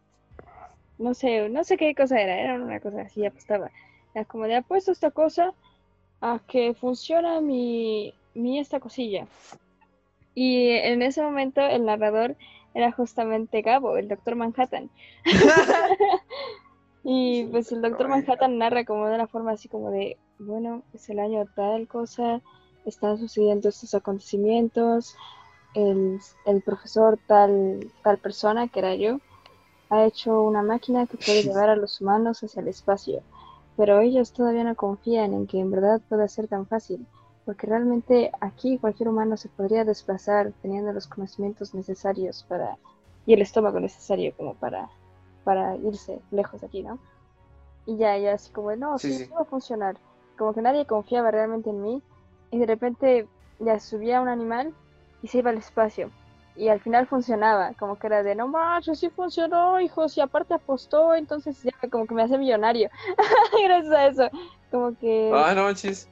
no sé, no sé qué cosa era, era una cosa así, apostaba. Era como de apuesto esta cosa a que funciona mi, mi esta cosilla. Y en ese momento el narrador era justamente Gabo, el doctor Manhattan. Y pues el doctor Manhattan narra como de una forma así como de, bueno, es el año tal cosa, están sucediendo estos acontecimientos, el, el profesor tal, tal persona, que era yo, ha hecho una máquina que puede llevar a los humanos hacia el espacio, pero ellos todavía no confían en que en verdad pueda ser tan fácil, porque realmente aquí cualquier humano se podría desplazar teniendo los conocimientos necesarios para, y el estómago necesario como para para irse lejos de aquí, ¿no? Y ya, ya así como, no, sí, va a funcionar. Como que nadie confiaba realmente en mí. Y de repente ya subía un animal y se iba al espacio. Y al final funcionaba, como que era de, no macho, sí funcionó, hijos, y aparte apostó, entonces ya como que me hace millonario. Gracias a eso. Como que ah, no,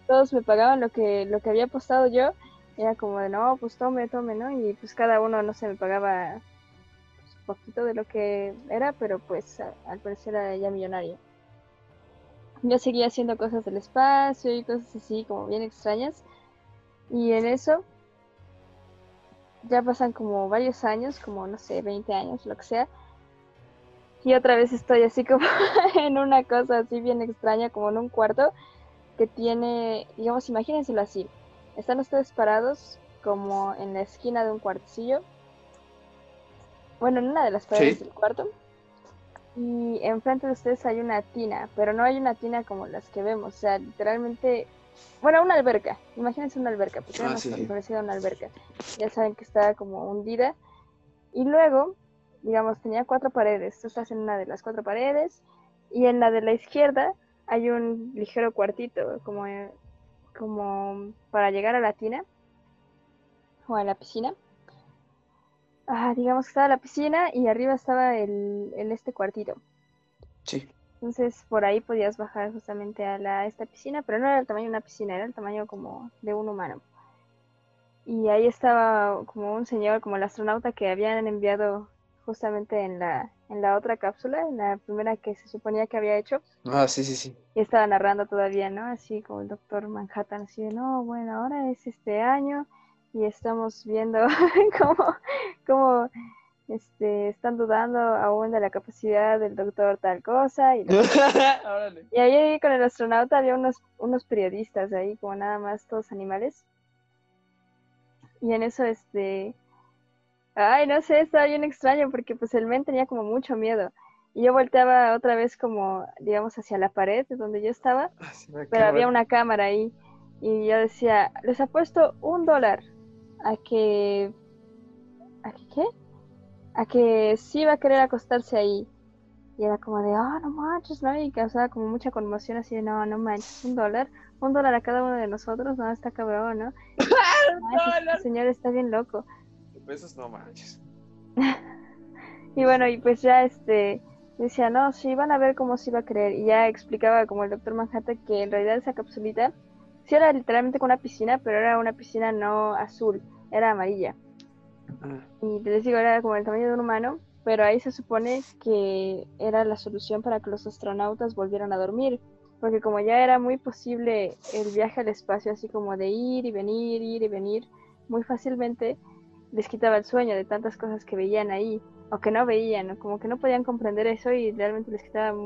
todos me pagaban lo que, lo que había apostado yo. Era como de, no, pues tome, tome, ¿no? Y pues cada uno, no sé, me pagaba poquito de lo que era, pero pues al parecer era ya millonario. Yo seguía haciendo cosas del espacio y cosas así como bien extrañas. Y en eso ya pasan como varios años, como no sé, 20 años, lo que sea. Y otra vez estoy así como en una cosa así bien extraña, como en un cuarto que tiene, digamos, imagínenselo así. Están ustedes parados como en la esquina de un cuartecillo bueno, en una de las paredes del cuarto. Y enfrente de ustedes hay una tina, pero no hay una tina como las que vemos, o sea, literalmente, bueno, una alberca, imagínense una alberca, porque ah, era una alberca. Ya saben que estaba como hundida. Y luego, digamos, tenía cuatro paredes, tú estás en una de las cuatro paredes, y en la de la izquierda hay un ligero cuartito, como, como para llegar a la tina o a la piscina ah, digamos que estaba la piscina y arriba estaba el, este cuartito. Sí. Entonces por ahí podías bajar justamente a la, esta piscina, pero no era el tamaño de una piscina, era el tamaño como de un humano. Y ahí estaba como un señor, como el astronauta que habían enviado justamente en la, en la otra cápsula, en la primera que se suponía que había hecho. Ah, sí, sí, sí. Y estaba narrando todavía, ¿no? Así como el doctor Manhattan, así de, no, bueno, ahora es este año y estamos viendo cómo, cómo este, están dudando aún de la capacidad del doctor tal cosa. Y, y ahí con el astronauta había unos, unos periodistas ahí, como nada más, todos animales. Y en eso, este, ay, no sé, estaba bien extraño porque pues el men tenía como mucho miedo. Y yo volteaba otra vez como, digamos, hacia la pared de donde yo estaba, ah, pero había una cámara ahí. Y yo decía, les apuesto un dólar a que... ¿A que qué? A que sí va a querer acostarse ahí. Y era como de, oh, no manches, ¿no? Y causaba como mucha conmoción así de, no, no manches, un dólar, un dólar a cada uno de nosotros, no, está cabrón, ¿no? el señor está bien loco. Pesos no manches. y bueno, y pues ya este, decía, no, sí, van a ver cómo se iba a creer. Y ya explicaba como el doctor Manhattan que en realidad esa capsulita sí era literalmente con una piscina, pero era una piscina no azul, era amarilla. Ah. Y les digo, era como el tamaño de un humano, pero ahí se supone que era la solución para que los astronautas volvieran a dormir. Porque como ya era muy posible el viaje al espacio, así como de ir y venir, ir y venir, muy fácilmente les quitaba el sueño de tantas cosas que veían ahí o que no veían, o como que no podían comprender eso y realmente les quitaba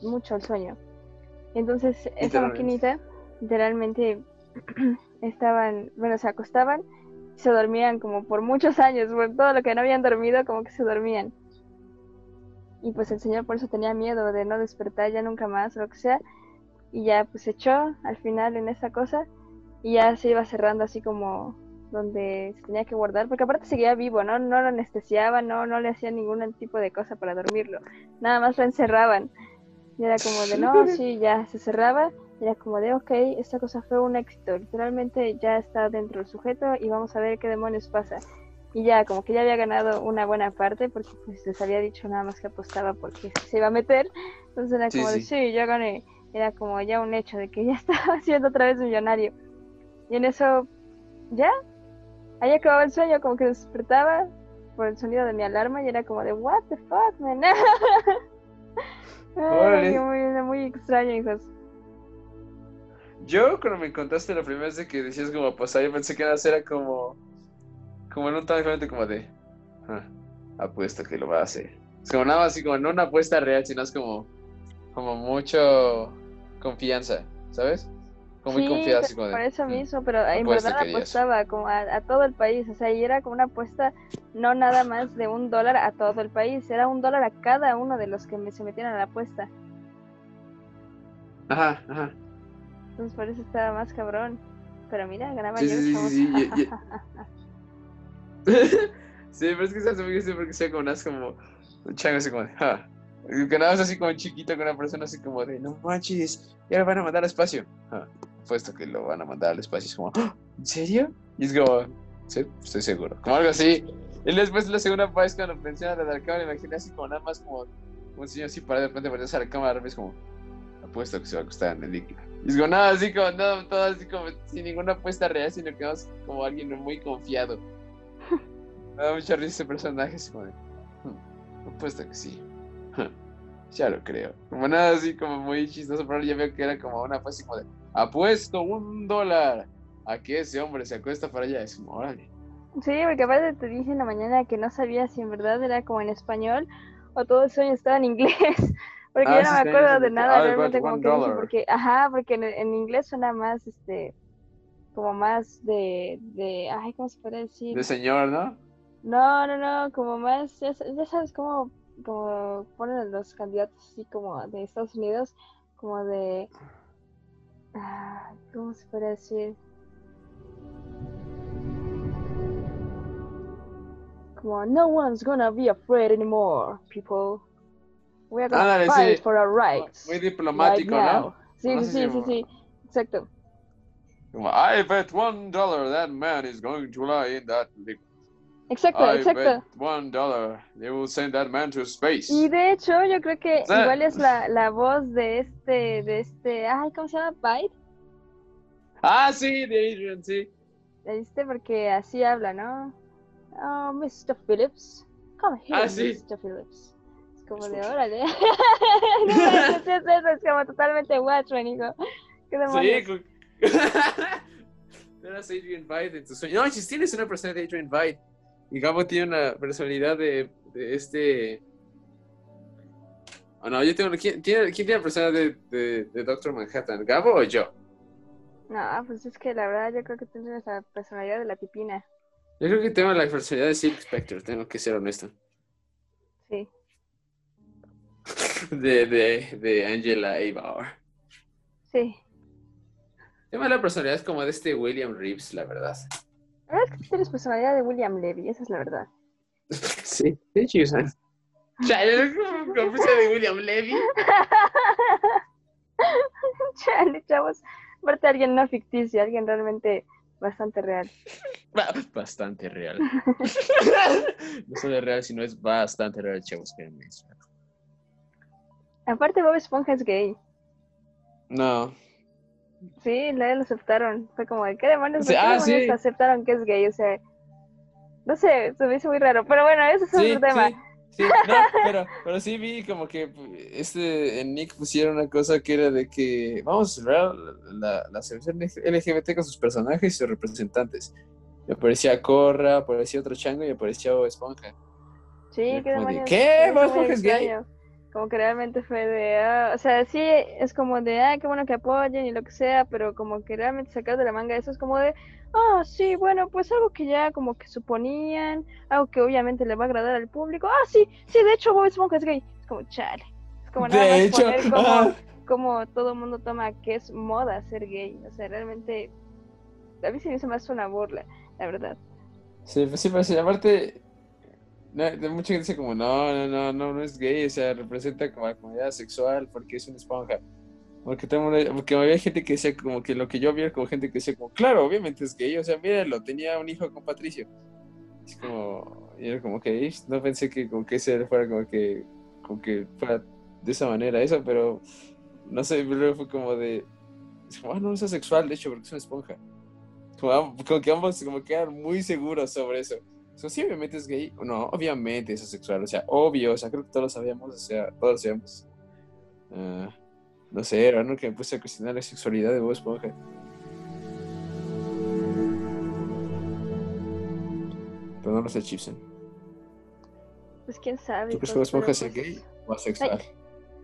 mucho el sueño. Entonces, esa maquinita, literalmente, estaban, bueno, se acostaban y se dormían como por muchos años, por todo lo que no habían dormido, como que se dormían. Y pues el señor por eso tenía miedo de no despertar ya nunca más o lo que sea. Y ya pues se echó al final en esa cosa y ya se iba cerrando así como donde se tenía que guardar, porque aparte seguía vivo, ¿no? No lo anestesiaban, no, no le hacían ningún tipo de cosa para dormirlo, nada más lo encerraban. Y era como de, no, sí, ya se cerraba, y era como de, ok, esta cosa fue un éxito, literalmente ya está dentro del sujeto y vamos a ver qué demonios pasa. Y ya, como que ya había ganado una buena parte, porque pues les había dicho nada más que apostaba porque se iba a meter, entonces era como de, sí, ya gané, era como ya un hecho de que ya estaba siendo otra vez millonario. Y en eso, ya, Ahí acababa el sueño, como que despertaba por el sonido de mi alarma y era como de, what the fuck, man. muy, muy extraño, hijos. Yo cuando me contaste la primera vez de que decías como pues ahí pensé que era como como en un tan diferente como de ah, apuesta que lo va a hacer. Es como nada más así como no una apuesta real, sino es como como mucho confianza, ¿sabes? como muy confiada. por eso mm, mismo, pero en verdad apostaba como a, todo el país, o sea, y era como una apuesta no nada más de un dólar a todo el país, era un dólar a cada uno de los que me, se metieran a la apuesta. Ajá, ajá. Entonces por eso estaba más cabrón. Pero mira, ganaba sí, yo. Sí, sí, sí, sí, pero es que se hace muy porque sea como unas como un chango así como de, ja. Que nada más así como chiquito con una persona así como de, no manches, ya lo van a mandar al espacio. Ja puesto que lo van a mandar al espacio. Es como, ¡Ah! ¿en serio? Y es como, sí, estoy seguro. Como algo así. Y después la segunda vez cuando menciona la cámara, me imaginé así como nada más como un señor así para de repente ponerse a la cámara es como, apuesto que se va a acostar en el líquido. Y como nada así como, nada, todo así como sin ninguna apuesta real, sino que vamos como alguien muy confiado. Me da mucha risa ese personaje, así como de, hmm, apuesto que sí. ya lo creo. Como nada así como muy chistoso, pero ya veo que era como una apuesta como de, apuesto un dólar a que ese hombre se acuesta para allá. Es como, órale. Sí, porque aparte te dije en la mañana que no sabía si en verdad era como en español o todo el sueño estaba en inglés. Porque yo no me acuerdo de nada realmente como que dije, porque, ajá, porque en, inglés suena más, este, como más de, de, ay, ¿cómo se puede decir? De señor, ¿no? No, no, no, como más, ya, ya sabes cómo, como ponen los candidatos así como de Estados Unidos, como de, Ah, ¿Cómo se puede decir? Come on, no one's gonna be afraid anymore, people. We're gonna fight for our rights. Muy diplomático, ¿no? Sí, sí, sí, sí, exacto. I bet one dollar that man is going to lie in that liquid. Exacto, I exacto. Bet one dollar they will send that man to space. Y de hecho, yo creo que igual es la, la voz de este, de este, ay, ¿cómo se llama? Byte. Ah, sí, de Adrian, sí. ¿Viste? Porque así habla, ¿no? Oh, Mr. Phillips. Come here, ah, sí. Mr. Phillips. Como de órale. no, es, es, es, como totalmente Watchmen, hijo. ¿Qué demonios? Sí, No eras Adrian en tu sueño. No, si tienes una personalidad de Adrian Byte. Y Gabo tiene una personalidad de, de este. Oh, no, yo tengo. ¿Quién tiene, quién tiene la personalidad de, de, de Doctor Manhattan? ¿Gabo o yo? No, pues es que la verdad yo creo que tienes esa personalidad de la pipina. Yo creo que tengo la personalidad de Silk Spectre, tengo que ser honesto. Sí. De, de, de Angela Bauer. Sí. Tengo la personalidad como de este William Reeves, la verdad. La verdad es que tienes personalidad de William Levy, esa es la verdad. Sí, de hecho. Chale, ¿cómo de William Levy? Chale, chavos. Aparte, alguien no ficticio, alguien realmente bastante real. Bastante real. no solo es real, sino es bastante real, chavos. Que Aparte, Bob Esponja es gay. No. Sí, nadie lo aceptaron. Fue como, ¿qué demonios? Sí, ¿Por qué ah, demonios sí. aceptaron que es gay? O sea, no sé, se me hizo muy raro. Pero bueno, ese es Sí, otro tema. sí, sí, no, pero, pero sí vi como que este, en Nick pusieron una cosa que era de que vamos a celebrar la, la celebración LGBT con sus personajes y sus representantes. Y aparecía Corra, aparecía otro chango y aparecía Bob Esponja. Sí, Y qué de, demonios. ¿qué? Bob Esponja es gay. Como que realmente fue de, ah, o sea, sí, es como de, ah, qué bueno que apoyen y lo que sea, pero como que realmente sacar de la manga eso es como de, ah, sí, bueno, pues algo que ya como que suponían, algo que obviamente le va a agradar al público. Ah, sí, sí, de hecho Bob Esponja es gay. Es como, chale. Es como nada De más hecho, poner como, ah, como todo el mundo toma que es moda ser gay. O sea, realmente, a mí se me hizo más una burla, la verdad. sí, pues sí, pues sí, aparte, no, mucha gente dice como, no, no, no, no, no es gay, o sea, representa como la comunidad sexual porque es una esponja. Porque, mundo- porque había gente que decía como que lo que yo vi era como gente que decía como, claro, obviamente es gay, o sea, míralo, tenía un hijo con Patricio. Es como, y era como que, no pensé que como que ese fuera como que, como que fuera de esa manera eso, pero no sé, luego fue como de, es como, ah, no, es asexual, de hecho, porque es una esponja. Como, como que ambos como quedan muy seguros sobre eso. Sí, obviamente es gay. No, obviamente es asexual. O sea, obvio. O sea, creo que todos lo sabíamos. O sea, todos lo sabíamos. Ah, no sé, era ¿no? que me puse a cuestionar la sexualidad de Bob Esponja. Pero no lo sé, Chipson. Pues quién sabe. ¿Tú crees que hijo, Bob Esponja sea pues, gay o asexual?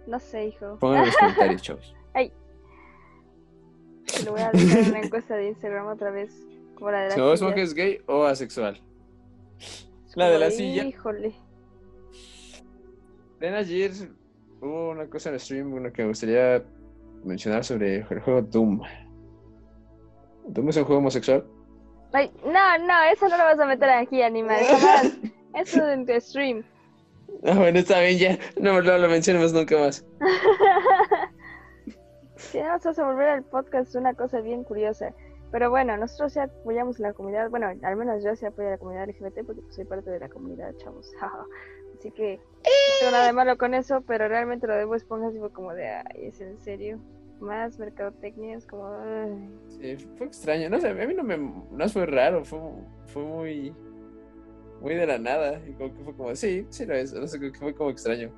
No sé, hijo. Pongan en los comentarios, chavos. Te lo voy a dejar en una encuesta de Instagram otra vez. Como la de la Bob. Esponja es gay o asexual. La de la silla. Híjole. Ven ayer hubo una cosa en el stream una que me gustaría mencionar sobre el juego Doom. ¿Doom es un juego homosexual? Ay, no, no, eso no lo vas a meter aquí, animal. Eso es en tu stream. Ah, bueno, está bien, ya. No, no lo mencionemos nunca más. Si no, vas a volver al podcast una cosa bien curiosa. Pero bueno, nosotros ya apoyamos la comunidad. Bueno, al menos yo sí apoyo a la comunidad LGBT porque pues, soy parte de la comunidad, chavos. Así que no tengo nada de malo con eso, pero realmente lo de Bob Esponja sí fue como de, ay, ¿es en serio? Más mercadotecnia, es como, ay. Sí, fue extraño. No sé, a mí no me. No fue raro, fue, fue muy. Muy de la nada. Y como que fue como, sí, sí lo es. No sé, que fue como extraño.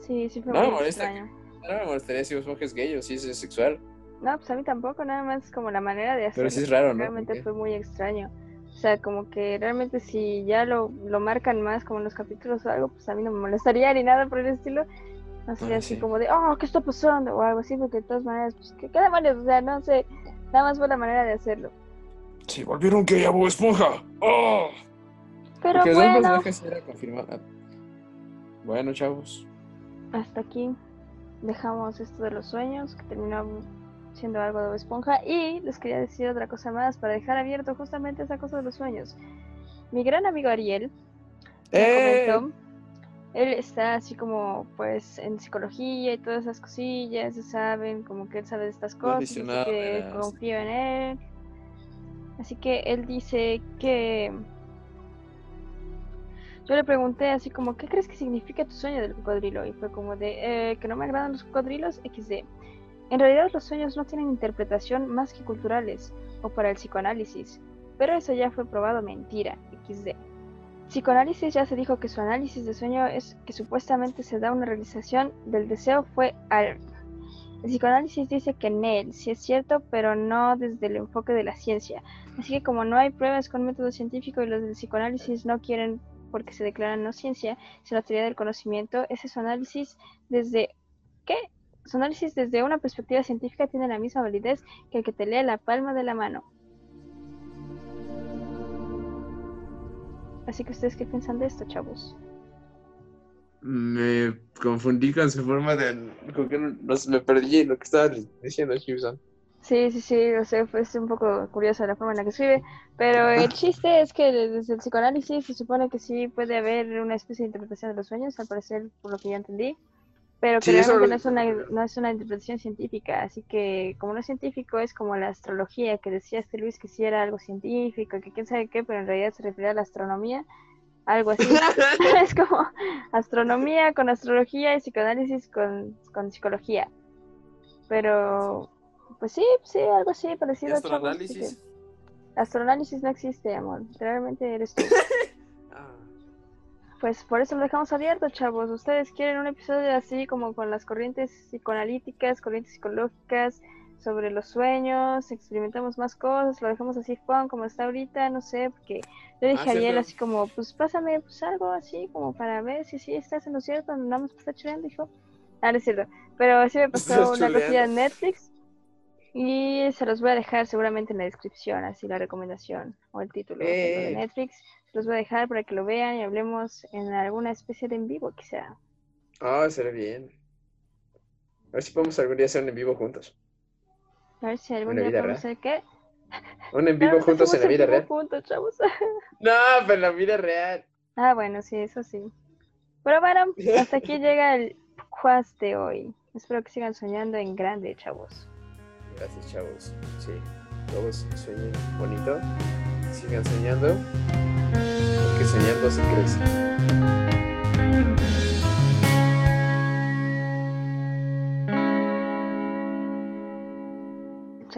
Sí, sí fue No me muy molesta extraño. No me molestaría si Bob es gay o si es sexual. No, pues a mí tampoco, nada más como la manera de hacerlo. Pero sí es raro, ¿no? Realmente fue muy extraño. O sea, como que realmente si ya lo, lo marcan más como en los capítulos o algo, pues a mí no me molestaría ni nada por el estilo. No sería así sí. como de, oh, ¿qué está pasando? O algo así, porque de todas maneras, pues, ¿qué, qué demonios? O sea, no sé, nada más fue la manera de hacerlo. Sí, volvieron gay a Bob Esponja. ¡Oh! Pero Porque bueno, personajes era confirmado. Bueno, chavos. hasta aquí dejamos esto de los sueños, que terminó siendo algo de Esponja. Y les quería decir otra cosa más para dejar abierto justamente esa cosa de los sueños. Mi gran amigo Ariel me ¡Eh! comentó, él está así como pues en psicología y todas esas cosillas, saben, como que él sabe de estas cosas, así que confío en él. Así que él dice que yo le pregunté así como, ¿qué crees que significa tu sueño del cocodrilo? Y fue como de, "Eh, que no me agradan los cocodrilos, XD. En realidad los sueños no tienen interpretación más que culturales o para el psicoanálisis, pero eso ya fue probado mentira, XD. Psicoanálisis ya se dijo que su análisis de sueño es que supuestamente se da una realización del deseo fue al El psicoanálisis dice que en sí es cierto, pero no desde el enfoque de la ciencia. Así que como no hay pruebas con método científico y los del psicoanálisis no quieren porque se declaran no ciencia, sino teoría del conocimiento, ese su análisis desde ¿qué? Su análisis desde una perspectiva científica tiene la misma validez que el que te lee la palma de la mano. Así que ustedes qué piensan de esto, chavos? Me confundí con su forma de... Con que no, me perdí en lo que estaba diciendo Gibson. Sí, sí, sí, o sea, fue un poco curiosa la forma en la que escribe, pero el chiste es que desde el psicoanálisis se supone que sí puede haber una especie de interpretación de los sueños, al parecer, por lo que ya entendí, pero que realmente no, es una, no es una interpretación científica, así que como no es científico es como la astrología, que decía este Luis que sí era algo científico, que quién sabe qué, pero en realidad se refería a la astronomía, algo así. es como astronomía con astrología y psicoanálisis con, con psicología. Pero, pues sí, sí, algo así parecido. ¿Astroanálisis? Astroanálisis no existe, amor. Realmente eres tú. Ah. Pues por eso lo dejamos abierto, chavos. Ustedes quieren un episodio así como con las corrientes psicoanalíticas, corrientes psicológicas, sobre los sueños, experimentamos más cosas, lo dejamos así fun como está ahorita, no sé, porque yo dije ah, ayer así como, pues pásame pues algo así como para ver si sí estás en lo cierto, nada más está chuleando, dijo. Ah, no es cierto, pero así me pasó una cosilla en Netflix y se los voy a dejar seguramente en la descripción, así la recomendación o el título de eh. Netflix. Los voy a dejar para que lo vean y hablemos en alguna especie de en vivo quizá. Ah, será bien. A ver si podemos algún día hacer un en vivo juntos. A ver si algún día podemos hacer qué. Un en vivo juntos en la vida real. Juntos, chavos. No, pero en la vida real. Ah, bueno, sí, eso sí. Pero bueno, hasta aquí llega el juaz de hoy. Espero que sigan soñando en grande, chavos. Gracias, chavos. Sí, todos sueñen bonito. Sigan soñando. Soñando se crece.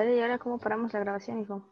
¿y ahora cómo paramos la grabación, hijo?